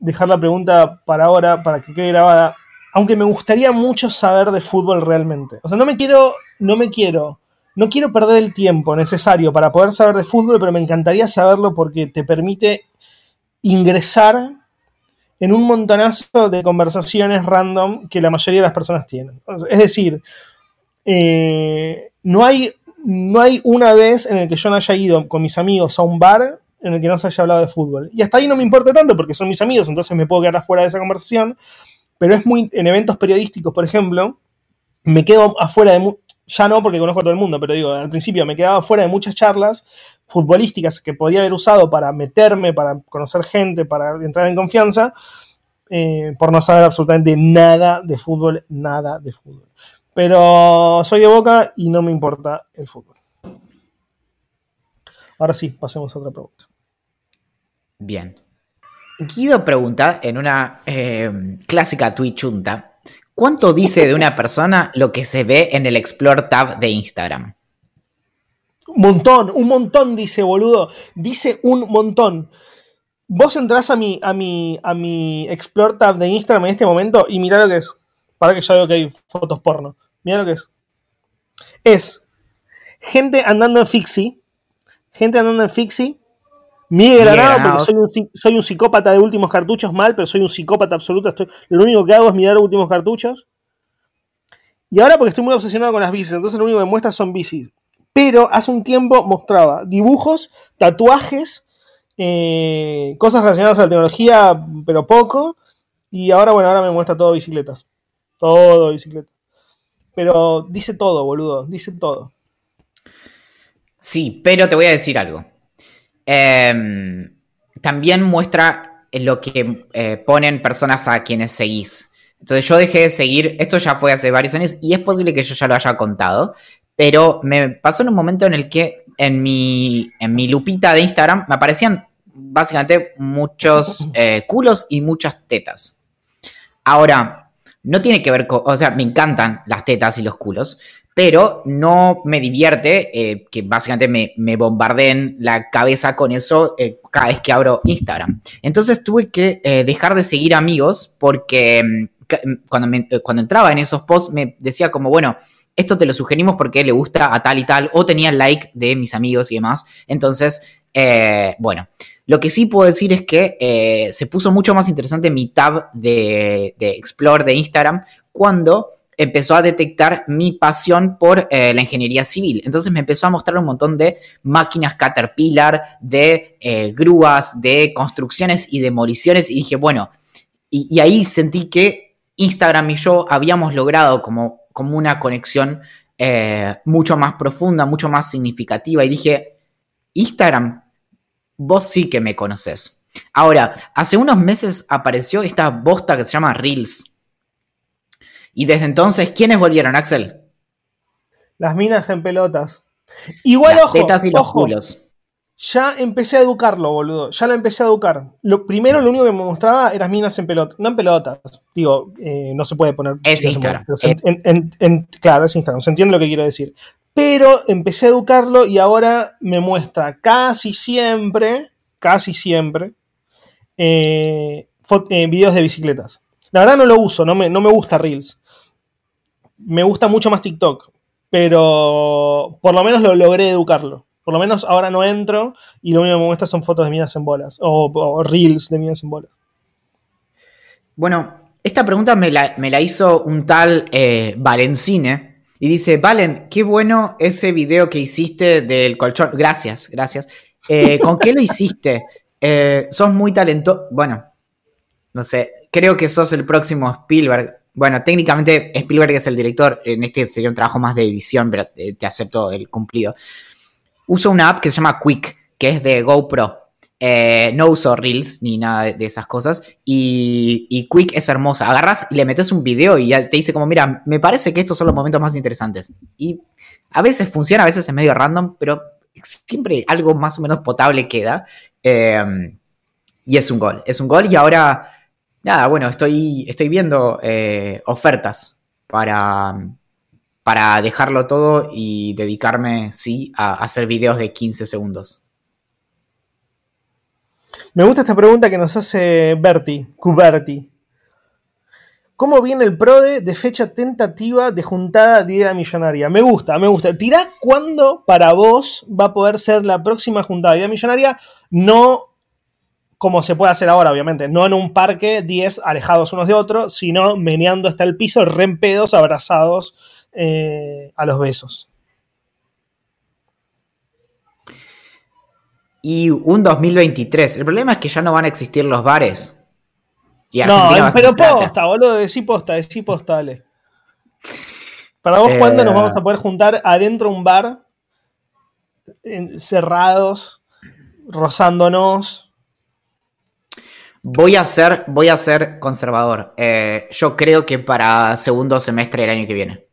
dejar la pregunta para ahora, para que quede grabada, aunque me gustaría mucho saber de fútbol realmente. O sea, no me quiero, no me quiero, no quiero perder el tiempo necesario para poder saber de fútbol, pero me encantaría saberlo porque te permite ingresar en un montonazo de conversaciones random que la mayoría de las personas tienen. Es decir, eh, no hay no hay una vez en el que yo no haya ido con mis amigos a un bar en el que no se haya hablado de fútbol. Y hasta ahí no me importa tanto porque son mis amigos, entonces me puedo quedar afuera de esa conversación. Pero es muy. En eventos periodísticos, por ejemplo, me quedo afuera de. Ya no porque conozco a todo el mundo, pero digo, al principio me quedaba afuera de muchas charlas futbolísticas que podía haber usado para meterme, para conocer gente, para entrar en confianza, eh, por no saber absolutamente nada de fútbol, nada de fútbol. Pero soy de Boca y no me importa el fútbol. Ahora sí, pasemos a otra pregunta. Bien. Guido pregunta en una eh, clásica Twitchunta, ¿cuánto dice de una persona lo que se ve en el Explore tab de Instagram? Un montón, un montón dice, boludo. Dice un montón. Vos entrás a mi, a mi, a mi Explore tab de Instagram en este momento y mirá lo que es. Para que ya veo que hay fotos porno. Mira lo que es. Es gente andando en Fixie. Gente andando en Fixie. Miguel Granado, porque soy un, psicópata de últimos cartuchos mal, pero soy un psicópata absoluto. lo único que hago es mirar últimos cartuchos. Y ahora porque estoy muy obsesionado con las bicis, entonces lo único que muestra son bicis. Pero hace un tiempo mostraba dibujos, tatuajes, eh, cosas relacionadas a la tecnología, pero poco. Y ahora, bueno, ahora me muestra todo bicicletas. Todo bicicletas. Pero dice todo, boludo, dice todo. Sí, pero te voy a decir algo. Em, también muestra lo que eh, ponen personas a quienes seguís. Entonces yo dejé de seguir, esto ya fue hace varios años y es posible que yo ya lo haya contado, pero me pasó en un momento en el que en mi, en mi lupita de Instagram me aparecían básicamente muchos *laughs* eh, culos y muchas tetas. Ahora, no tiene que ver con, o sea, me encantan las tetas y los culos, pero no me divierte eh, que básicamente me, me, bombardeen la cabeza con eso eh, cada vez que abro Instagram. Entonces tuve que eh, dejar de seguir amigos porque mm, mm, cuando, entraba en esos posts me decía como, bueno, esto te lo sugerimos porque le gusta a tal y tal, o tenía like de mis amigos y demás. Entonces, bueno, lo que sí puedo decir es que se puso mucho más interesante mi tab de, Explore de Instagram cuando empezó a detectar mi pasión por eh, la ingeniería civil. Entonces me empezó a mostrar un montón de máquinas Caterpillar, de eh, grúas, de construcciones y demoliciones. Y dije, bueno, y, ahí sentí que Instagram y yo habíamos logrado como, como una conexión mucho más profunda, mucho más significativa. Y dije, Instagram vos sí que me conoces. Ahora, hace unos meses apareció esta bosta que se llama Reels. Y desde entonces, ¿quiénes volvieron, Axel? Las minas en pelotas. Igual, Las tetas y los culos. Ya empecé a educarlo, boludo. Ya lo empecé a educar. Lo primero, lo único que me mostraba eran minas en pelotas. No en pelotas. Digo, eh, no se puede poner. Es Instagram. claro, es Instagram. Se entiende lo que quiero decir. Pero empecé a educarlo y ahora me muestra casi siempre, casi siempre, eh, eh, videos de bicicletas. La verdad no lo uso, no me, no me gusta Reels. Me gusta mucho más TikTok. Pero por lo menos lo logré educarlo. Por lo menos ahora no entro y lo único que me muestra son fotos de minas en bolas o, reels de minas en bolas. Bueno, esta pregunta me la, hizo un tal eh, Valencine y dice, Valen, qué bueno ese video que hiciste del colchón. Gracias, gracias. Eh, *laughs* ¿Con qué lo hiciste? Eh, sos muy talentoso. Bueno, no sé, creo que sos el próximo Spielberg. Bueno, técnicamente Spielberg es el director, en este sería un trabajo más de edición, pero te acepto el cumplido uso una app que se llama Quick, que es de GoPro. Eh, no uso Reels ni nada de, esas cosas. Y, Quick es hermosa. Agarras y le metes un video y ya te dice como, mira, me parece que estos son los momentos más interesantes. Y a veces funciona, a veces es medio random, pero siempre algo más o menos potable queda. Em, y es un gol. Es un gol y ahora, nada, bueno, estoy, estoy viendo eh, ofertas para para dejarlo todo y dedicarme, sí, a hacer videos de 15 segundos? Me gusta esta pregunta que nos hace Berti, Cuberti. ¿Cómo viene el PRODE de fecha tentativa de juntada de idea millonaria? Me gusta, me gusta. Tirá cuándo para vos va a poder ser la próxima juntada de idea millonaria, no como se puede hacer ahora, obviamente, no en un parque 10 alejados unos de otros, sino meneando hasta el piso, rempedos, abrazados eh, a los besos. Y un 2023. El problema es que ya no van a existir los bares. no, pero posta, boludo, decí posta, decí posta, dale. Para vos, ¿cuándo nos vamos a poder juntar adentro de un bar? Cerrados, rozándonos. Voy a ser, voy a ser conservador. Eh, yo creo que para segundo semestre del año que viene.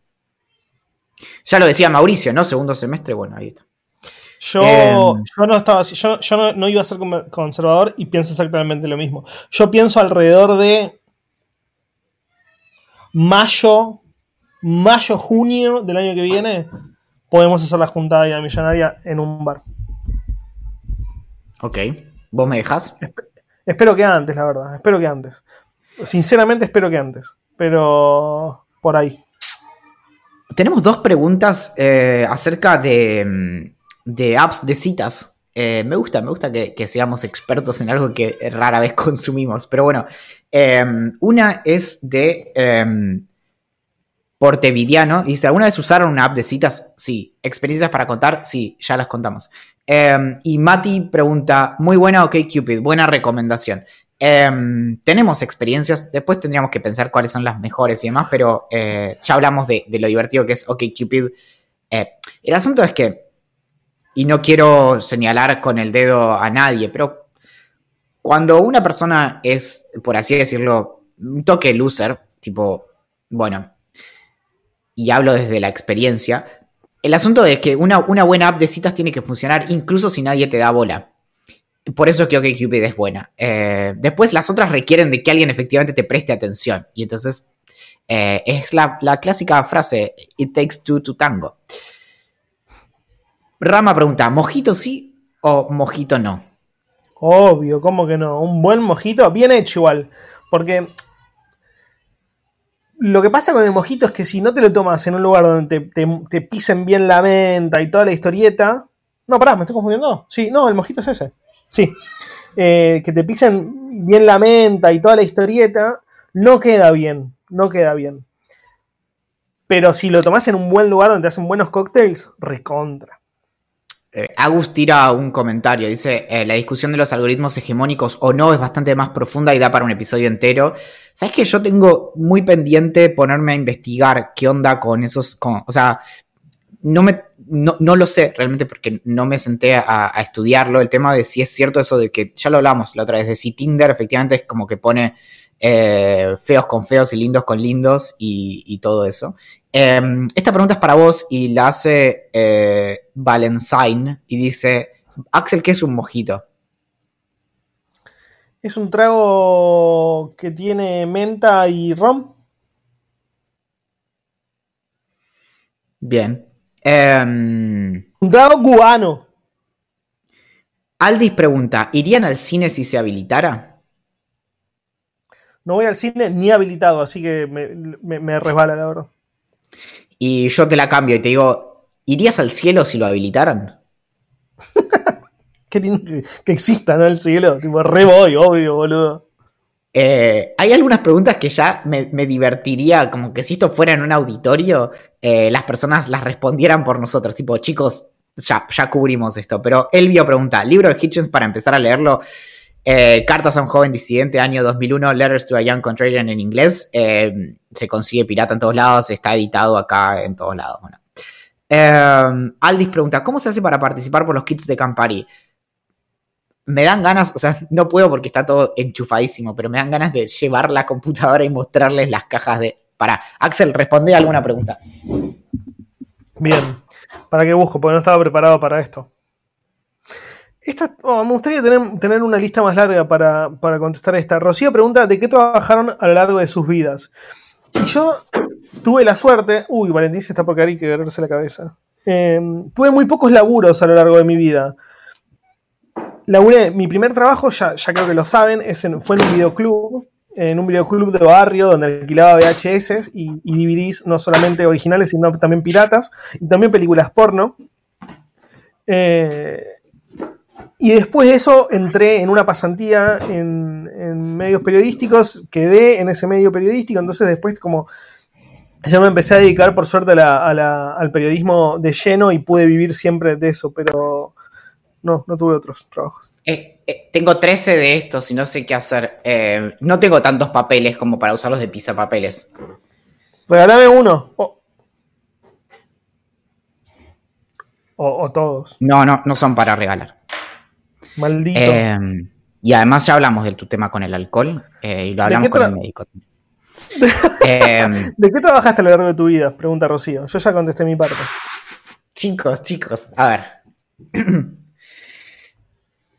Ya lo decía Mauricio, ¿no? Segundo semestre, bueno, ahí está. Yo, em, no estaba yo, no, iba a ser conservador y pienso exactamente lo mismo. Yo pienso alrededor de mayo, mayo, junio del año que viene, podemos hacer la juntada ya millonaria en un bar. Ok. ¿Vos me dejas? Espero que antes, la verdad. Espero que antes. Sinceramente espero que antes. Pero por ahí. Tenemos dos preguntas eh, acerca mm, de, apps de citas. Eh, me gusta, me gusta que, seamos expertos en algo que rara vez *laughs* consumimos. Pero bueno, em, una es de Portevidiano. Dice, ¿alguna vez usaron una app de citas? Sí. ¿Experiencias para contar? Sí, ya las contamos. Em, y Mati pregunta, muy buena, ok Cupid, buena recomendación. Em, tenemos experiencias, después tendríamos que pensar cuáles son las mejores y demás, pero eh, ya hablamos de, lo divertido que es OkCupid. Eh, el asunto es que, y no quiero señalar con el dedo a nadie, pero cuando una persona es, por así decirlo, un toque loser, tipo, bueno, y hablo desde la experiencia, el asunto es que una, una buena app de citas tiene que funcionar incluso si nadie te da bola. Por eso creo que Cupid es buena. Eh, después las otras requieren de que alguien efectivamente te preste atención. Y entonces eh, es la, clásica frase, it takes two to tango. Rama pregunta, ¿mojito sí o mojito no? Obvio, ¿cómo que no? Un buen mojito, bien hecho igual. Porque lo que pasa con el mojito es que si no te lo tomas en un lugar donde te, pisen bien la venta y toda la historieta... No, pará, ¿me estoy confundiendo? Sí, no, el mojito es ese. Sí. Eh, que te pisen bien la menta y toda la historieta, no queda bien, no queda bien. Pero si lo tomas en un buen lugar donde te hacen buenos cócteles, recontra. Eh, Agus tira un comentario, dice, eh, la discusión de los algoritmos hegemónicos o no es bastante más profunda y da para un episodio entero. ¿Sabes que yo tengo muy pendiente ponerme a investigar qué onda con esos, o sea, no me no, no, lo sé realmente porque no me senté a, estudiarlo, el tema de si es cierto eso de que, ya lo hablamos la otra vez, de si Tinder efectivamente es como que pone eh, feos con feos y lindos con lindos y, todo eso. Em, esta pregunta es para vos y la hace eh, y dice, Axel, ¿qué es un mojito? Es un trago que tiene menta y rom. Bien. Em, un trago cubano. Aldis pregunta, ¿irían al cine si se habilitara? No voy al cine ni habilitado, así que me, resbala la verdad. Y yo te la cambio y te digo, ¿irías al cielo si lo habilitaran? *laughs* Qué lindo que, exista, ¿no? El cielo. Tipo, re voy, obvio, boludo. Eh, hay algunas preguntas que ya me, divertiría, como que si esto fuera en un auditorio, eh, las personas las respondieran por nosotros. Tipo, chicos, ya, ya cubrimos esto. Pero Elvio pregunta: libro de Hitchens para empezar a leerlo. Eh, Cartas a un joven disidente, año 2001, Letters to a Young Contrarian en inglés. Eh, se consigue pirata en todos lados, está editado acá en todos lados. Eh, Aldis pregunta, ¿cómo se hace para participar por los kits de Campari? Me dan ganas, o sea, *laughs* no puedo porque está todo enchufadísimo, pero me dan ganas de llevar la computadora y mostrarles las cajas de... Para, Axel, responde alguna pregunta. Bien, ¿para qué busco? Porque no estaba preparado para esto. Oh, me gustaría tener, una lista más larga para, contestar esta. Rocío pregunta de qué trabajaron a lo largo de sus vidas. Y yo tuve la suerte. Uy, Valentín se está por caer y que agarrarse la cabeza. Em, tuve muy pocos laburos a lo largo de mi vida. Laburé, mi primer trabajo, ya, creo que lo saben, es fue en un videoclub. En un videoclub de barrio donde alquilaba VHS y, y DVDs no solamente originales, sino también piratas. Y también películas porno. Eh, y después de eso entré en una pasantía en, medios periodísticos, quedé en ese medio periodístico, entonces después como ya me empecé a dedicar por suerte al periodismo de lleno y pude vivir siempre de eso, pero no, no tuve otros trabajos. Eh, eh, tengo 13 de estos y no sé qué hacer. Eh, no tengo tantos papeles como para usarlos de pizza papeles. Regálame uno. o todos. No, no, no son para regalar. Maldito. Em, y además ya hablamos de tu tema con el alcohol eh, y lo hablamos con el médico. *laughs* Em, ¿De qué trabajaste a lo largo de tu vida? Pregunta Rocío. Yo ya contesté mi parte. Chicos, chicos, a ver. *clears throat*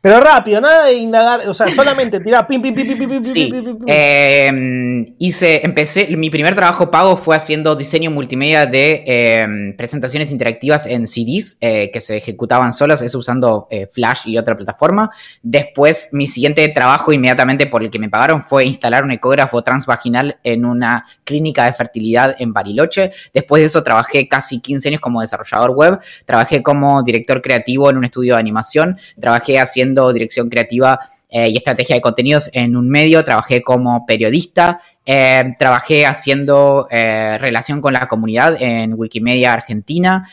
Pero rápido, nada de indagar, o sea, *laughs* solamente tirar pim, pim, pim, pim, pim, sí. pim, eh, hice, empecé, mi primer trabajo pago fue haciendo diseño multimedia de em, presentaciones interactivas en CDs eh, que se ejecutaban solas, eso usando eh, Flash y otra plataforma. Después, mi siguiente trabajo inmediatamente por el que me pagaron fue instalar un ecógrafo transvaginal en una clínica de fertilidad en Bariloche. Después de eso, trabajé casi 15 años como desarrollador web, trabajé como director creativo en un estudio de animación, trabajé haciendo dirección creativa eh, y estrategia de contenidos en un medio, trabajé como periodista, eh, trabajé haciendo eh, relación con la comunidad en Wikimedia Argentina,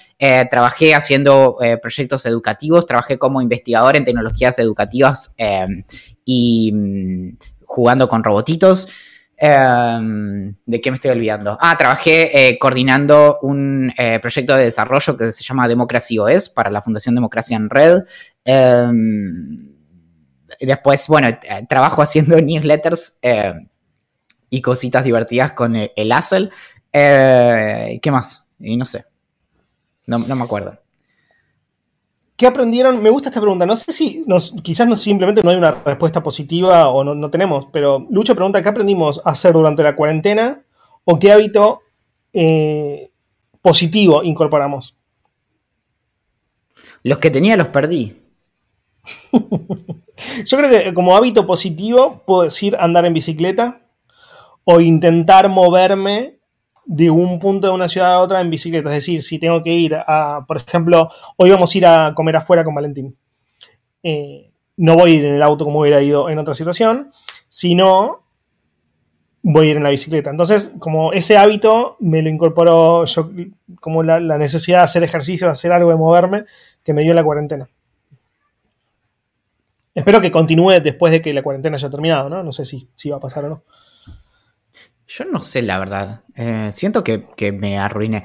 trabajé haciendo proyectos educativos, trabajé como investigador en tecnologías educativas y mm, jugando con robotitos. ¿De qué me estoy olvidando? Ah, trabajé coordinando un proyecto de desarrollo que se llama Democracy OS para la Fundación Democracia en Red. Em, después, bueno, eh, trabajo haciendo *laughs* newsletters eh, y cositas divertidas con el, el eh, ¿Qué más? Y no sé. No, me acuerdo. ¿Qué aprendieron? Me gusta esta pregunta. No sé si quizás no, simplemente no hay una respuesta positiva o no, tenemos, pero Lucho pregunta, ¿qué aprendimos a hacer durante la cuarentena o qué hábito positivo incorporamos? Los que tenía los perdí. *laughs* Yo creo que como hábito positivo puedo decir andar en bicicleta o intentar moverme de un punto de una ciudad a otra en bicicleta. Es decir, si tengo que ir a, por ejemplo, hoy vamos a ir a comer afuera con Valentín. Eh, no voy a ir en el auto como hubiera ido en otra situación, sino voy a ir en la bicicleta. Entonces, como ese hábito me lo incorporó yo, como la, la necesidad de hacer ejercicio, de hacer algo, de moverme, que me dio la cuarentena. Espero que continúe después de que la cuarentena haya terminado, ¿no? No sé si, si va a pasar o no. Yo no sé, la verdad. Eh, siento que, me arruiné.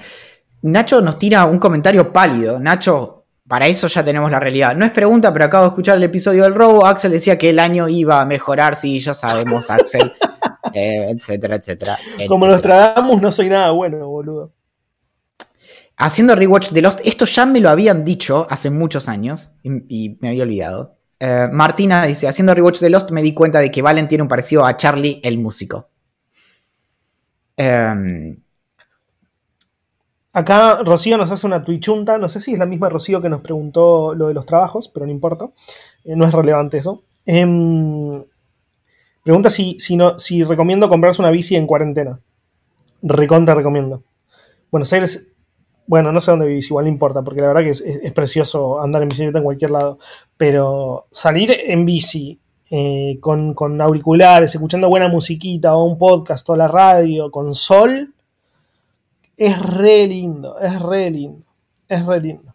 Nacho nos tira un comentario pálido. Nacho, para eso ya tenemos la realidad. No es pregunta, pero acabo de escuchar el episodio del robo. Axel decía que el año iba a mejorar. Sí, ya sabemos, Axel. *laughs* Eh, etcétera, etcétera. Como nos tratamos, no soy nada bueno, boludo. haciendo rewatch de Lost, esto ya me lo habían dicho hace muchos años y, me había olvidado. Eh, Martina dice, haciendo rewatch de Lost me di cuenta de que Valen tiene un parecido a Charlie el músico. Em, Acá Rocío nos hace una tuichunta, no sé si es la misma Rocío que nos preguntó lo de los trabajos, pero no importa, eh, no es relevante eso. Em, pregunta si, si, no, si recomiendo comprarse una bici en cuarentena. Recontra recomiendo. Buenos Aires, bueno, no sé dónde vivís, igual no importa, porque la verdad que es, precioso andar en bicicleta en cualquier lado. Pero salir en bici eh, con, auriculares, escuchando buena musiquita o un podcast o la radio, con sol, es re lindo, es re lindo, es re lindo.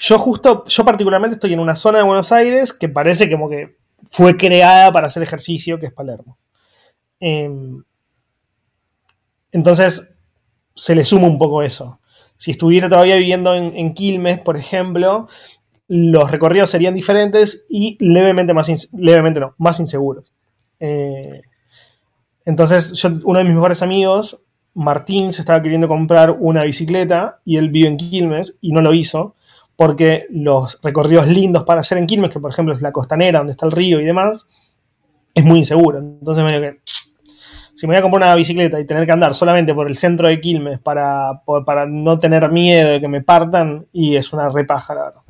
Yo justo, yo particularmente estoy en una zona de Buenos Aires que parece como que fue creada para hacer ejercicio, que es Palermo. Em, entonces, se le suma un poco eso. Si estuviera todavía viviendo en, Quilmes, por ejemplo, los recorridos serían diferentes y levemente más, levemente no, más inseguros. Eh, entonces, uno de mis mejores amigos Martín se estaba queriendo comprar una bicicleta y él vive en Quilmes y no lo hizo porque los recorridos lindos para hacer en Quilmes, que por ejemplo es la costanera donde está el río y demás, es muy inseguro. Entonces me que *tsk* si me voy a comprar una bicicleta y tener que andar solamente por el centro de Quilmes para, para no tener miedo de que me partan, y es una repaja, la verdad.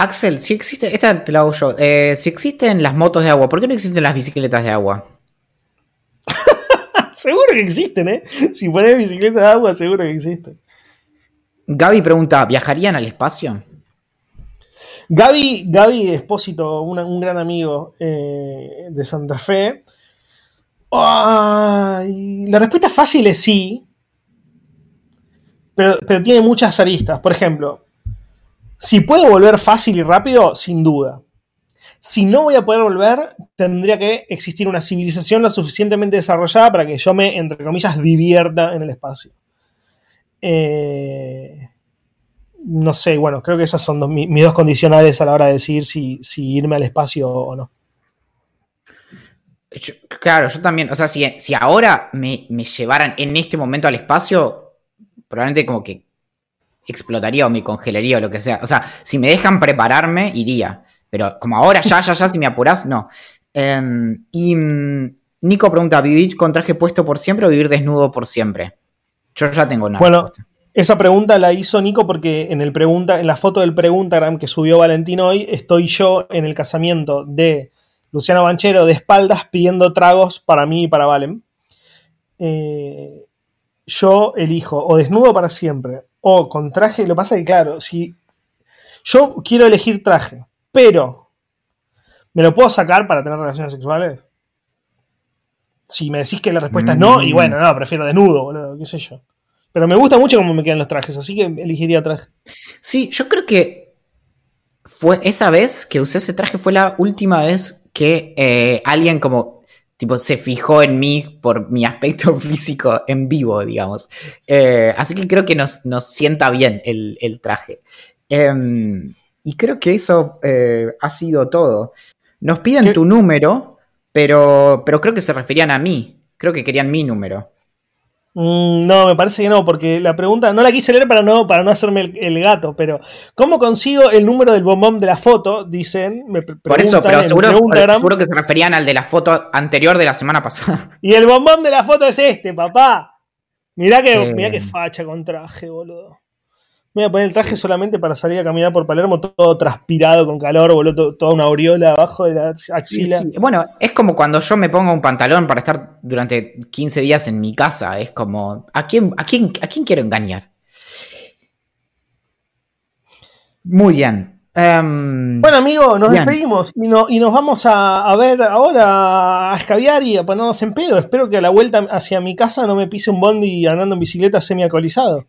Axel, si existe, esta te la hago yo, eh, si existen las motos de agua, ¿por qué no existen las bicicletas de agua? *laughs* seguro que existen, ¿eh? Si pones bicicleta de agua, seguro que existen. Gaby pregunta, ¿viajarían al espacio? Gaby, Gaby Espósito, un gran amigo eh, de Santa Fe. la respuesta fácil es sí, pero, pero tiene muchas aristas. Por ejemplo, si puedo volver fácil y rápido, sin duda. Si no voy a poder volver, tendría que existir una civilización lo suficientemente desarrollada para que yo me, entre comillas, divierta en el espacio. Eh, no sé, bueno, creo que esas son mis, dos condicionales a la hora de decidir si, irme al espacio o no. claro, yo también, o sea, si, ahora me, me, llevaran en este momento al espacio, probablemente como que explotaría o me congelaría o lo que sea. O sea, si me dejan prepararme, iría. Pero como ahora, ya, ya, ya, si me apurás, no. Em, y mm, Nico pregunta: ¿vivir con traje puesto por siempre o vivir desnudo por siempre? Yo ya tengo una Bueno, esa pregunta la hizo Nico porque en, el pregunta, en la foto del Preguntagram que subió Valentín hoy, estoy yo en el casamiento de Luciano Banchero de espaldas pidiendo tragos para mí y para Valen. Eh, yo elijo o desnudo para siempre o con traje. Lo que pasa es que, claro, si yo quiero elegir traje, pero, ¿me lo puedo sacar para tener relaciones sexuales? Si me decís que la respuesta es no, y bueno, no, prefiero desnudo, boludo, qué sé yo. Pero me gusta mucho cómo me quedan los trajes, así que elegiría traje. Sí, yo creo que fue esa vez que usé ese traje fue la última vez que eh, alguien como tipo se fijó en mí por mi aspecto *laughs* físico en vivo, digamos. Eh, así que creo que nos, nos sienta bien el, el traje. Em, y creo que eso eh, ha sido todo. Nos piden tu número, pero, pero creo que se referían a mí. Creo que querían mi número. Mm, no, me parece que no, porque la pregunta no la quise leer para no, para no hacerme el, gato, pero ¿cómo consigo el número del bombón de la foto? Dicen. Por eso, pero seguro, seguro que se referían al de la foto anterior de la semana pasada. *laughs* Y el bombón de la foto es este, papá. Mirá que, mirá que facha con traje, boludo. Me voy a poner el traje solamente para salir a caminar por Palermo, todo transpirado con calor, boludo, toda una aureola abajo de la axila. Bueno, es como cuando yo me pongo un pantalón para estar durante 15 días en mi casa. Es como, ¿a quién, a quién, a quién quiero engañar? Muy bien. Em, bueno, amigo, nos despedimos y, y, nos vamos a, ver ahora a escabiar y a ponernos en pedo. Espero que a la vuelta hacia mi casa no me pise un bondi andando en bicicleta semi-alcoholizado.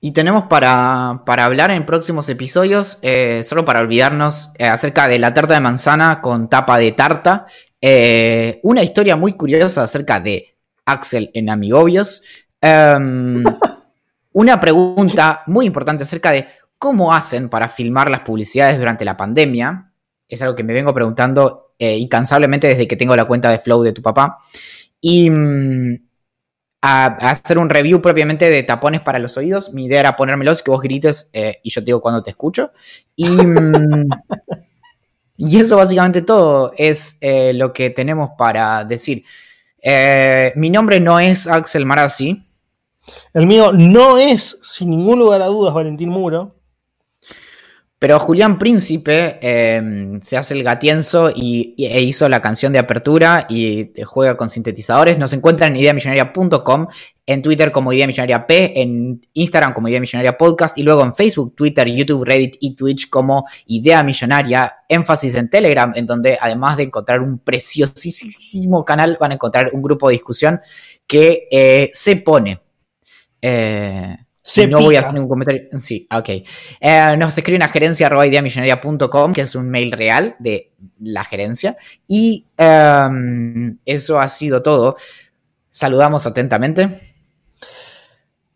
Y tenemos para, hablar en próximos episodios, eh, solo para olvidarnos, eh, acerca de la tarta de manzana con tapa de tarta. Eh, una historia muy curiosa acerca de Axel en Amigobios. Em, *laughs* una pregunta muy importante acerca de cómo hacen para filmar las publicidades durante la pandemia. Es algo que me vengo preguntando incansablemente desde que tengo la cuenta de Flow de tu papá. Y mm, a, hacer un review propiamente de tapones para los oídos. Mi idea era ponérmelos y que vos grites eh, y yo te digo cuando te escucho. Y, *laughs* mm, y eso básicamente todo es eh, lo que tenemos para decir. Eh, mi nombre no es Axel Marazzi. El mío no es, sin ningún lugar a dudas, Valentín Muro. Pero Julián Príncipe em, se hace el gatienzo y, e hizo la canción de apertura y juega con sintetizadores. Nos encuentran en ideamillonaria.com, en Twitter como Idea Millonaria P, en Instagram como Idea Podcast y luego en Facebook, Twitter, YouTube, Reddit y Twitch como Idea Millonaria. Énfasis en Telegram, en donde además de encontrar un preciosísimo canal, van a encontrar un grupo de discusión que eh, se pone. Eh, no voy a hacer ningún comentario. Sí, ok. Eh, nos escriben a gerencia que es un mail real de la gerencia. Y em, eso ha sido todo. Saludamos atentamente.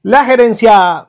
La gerencia.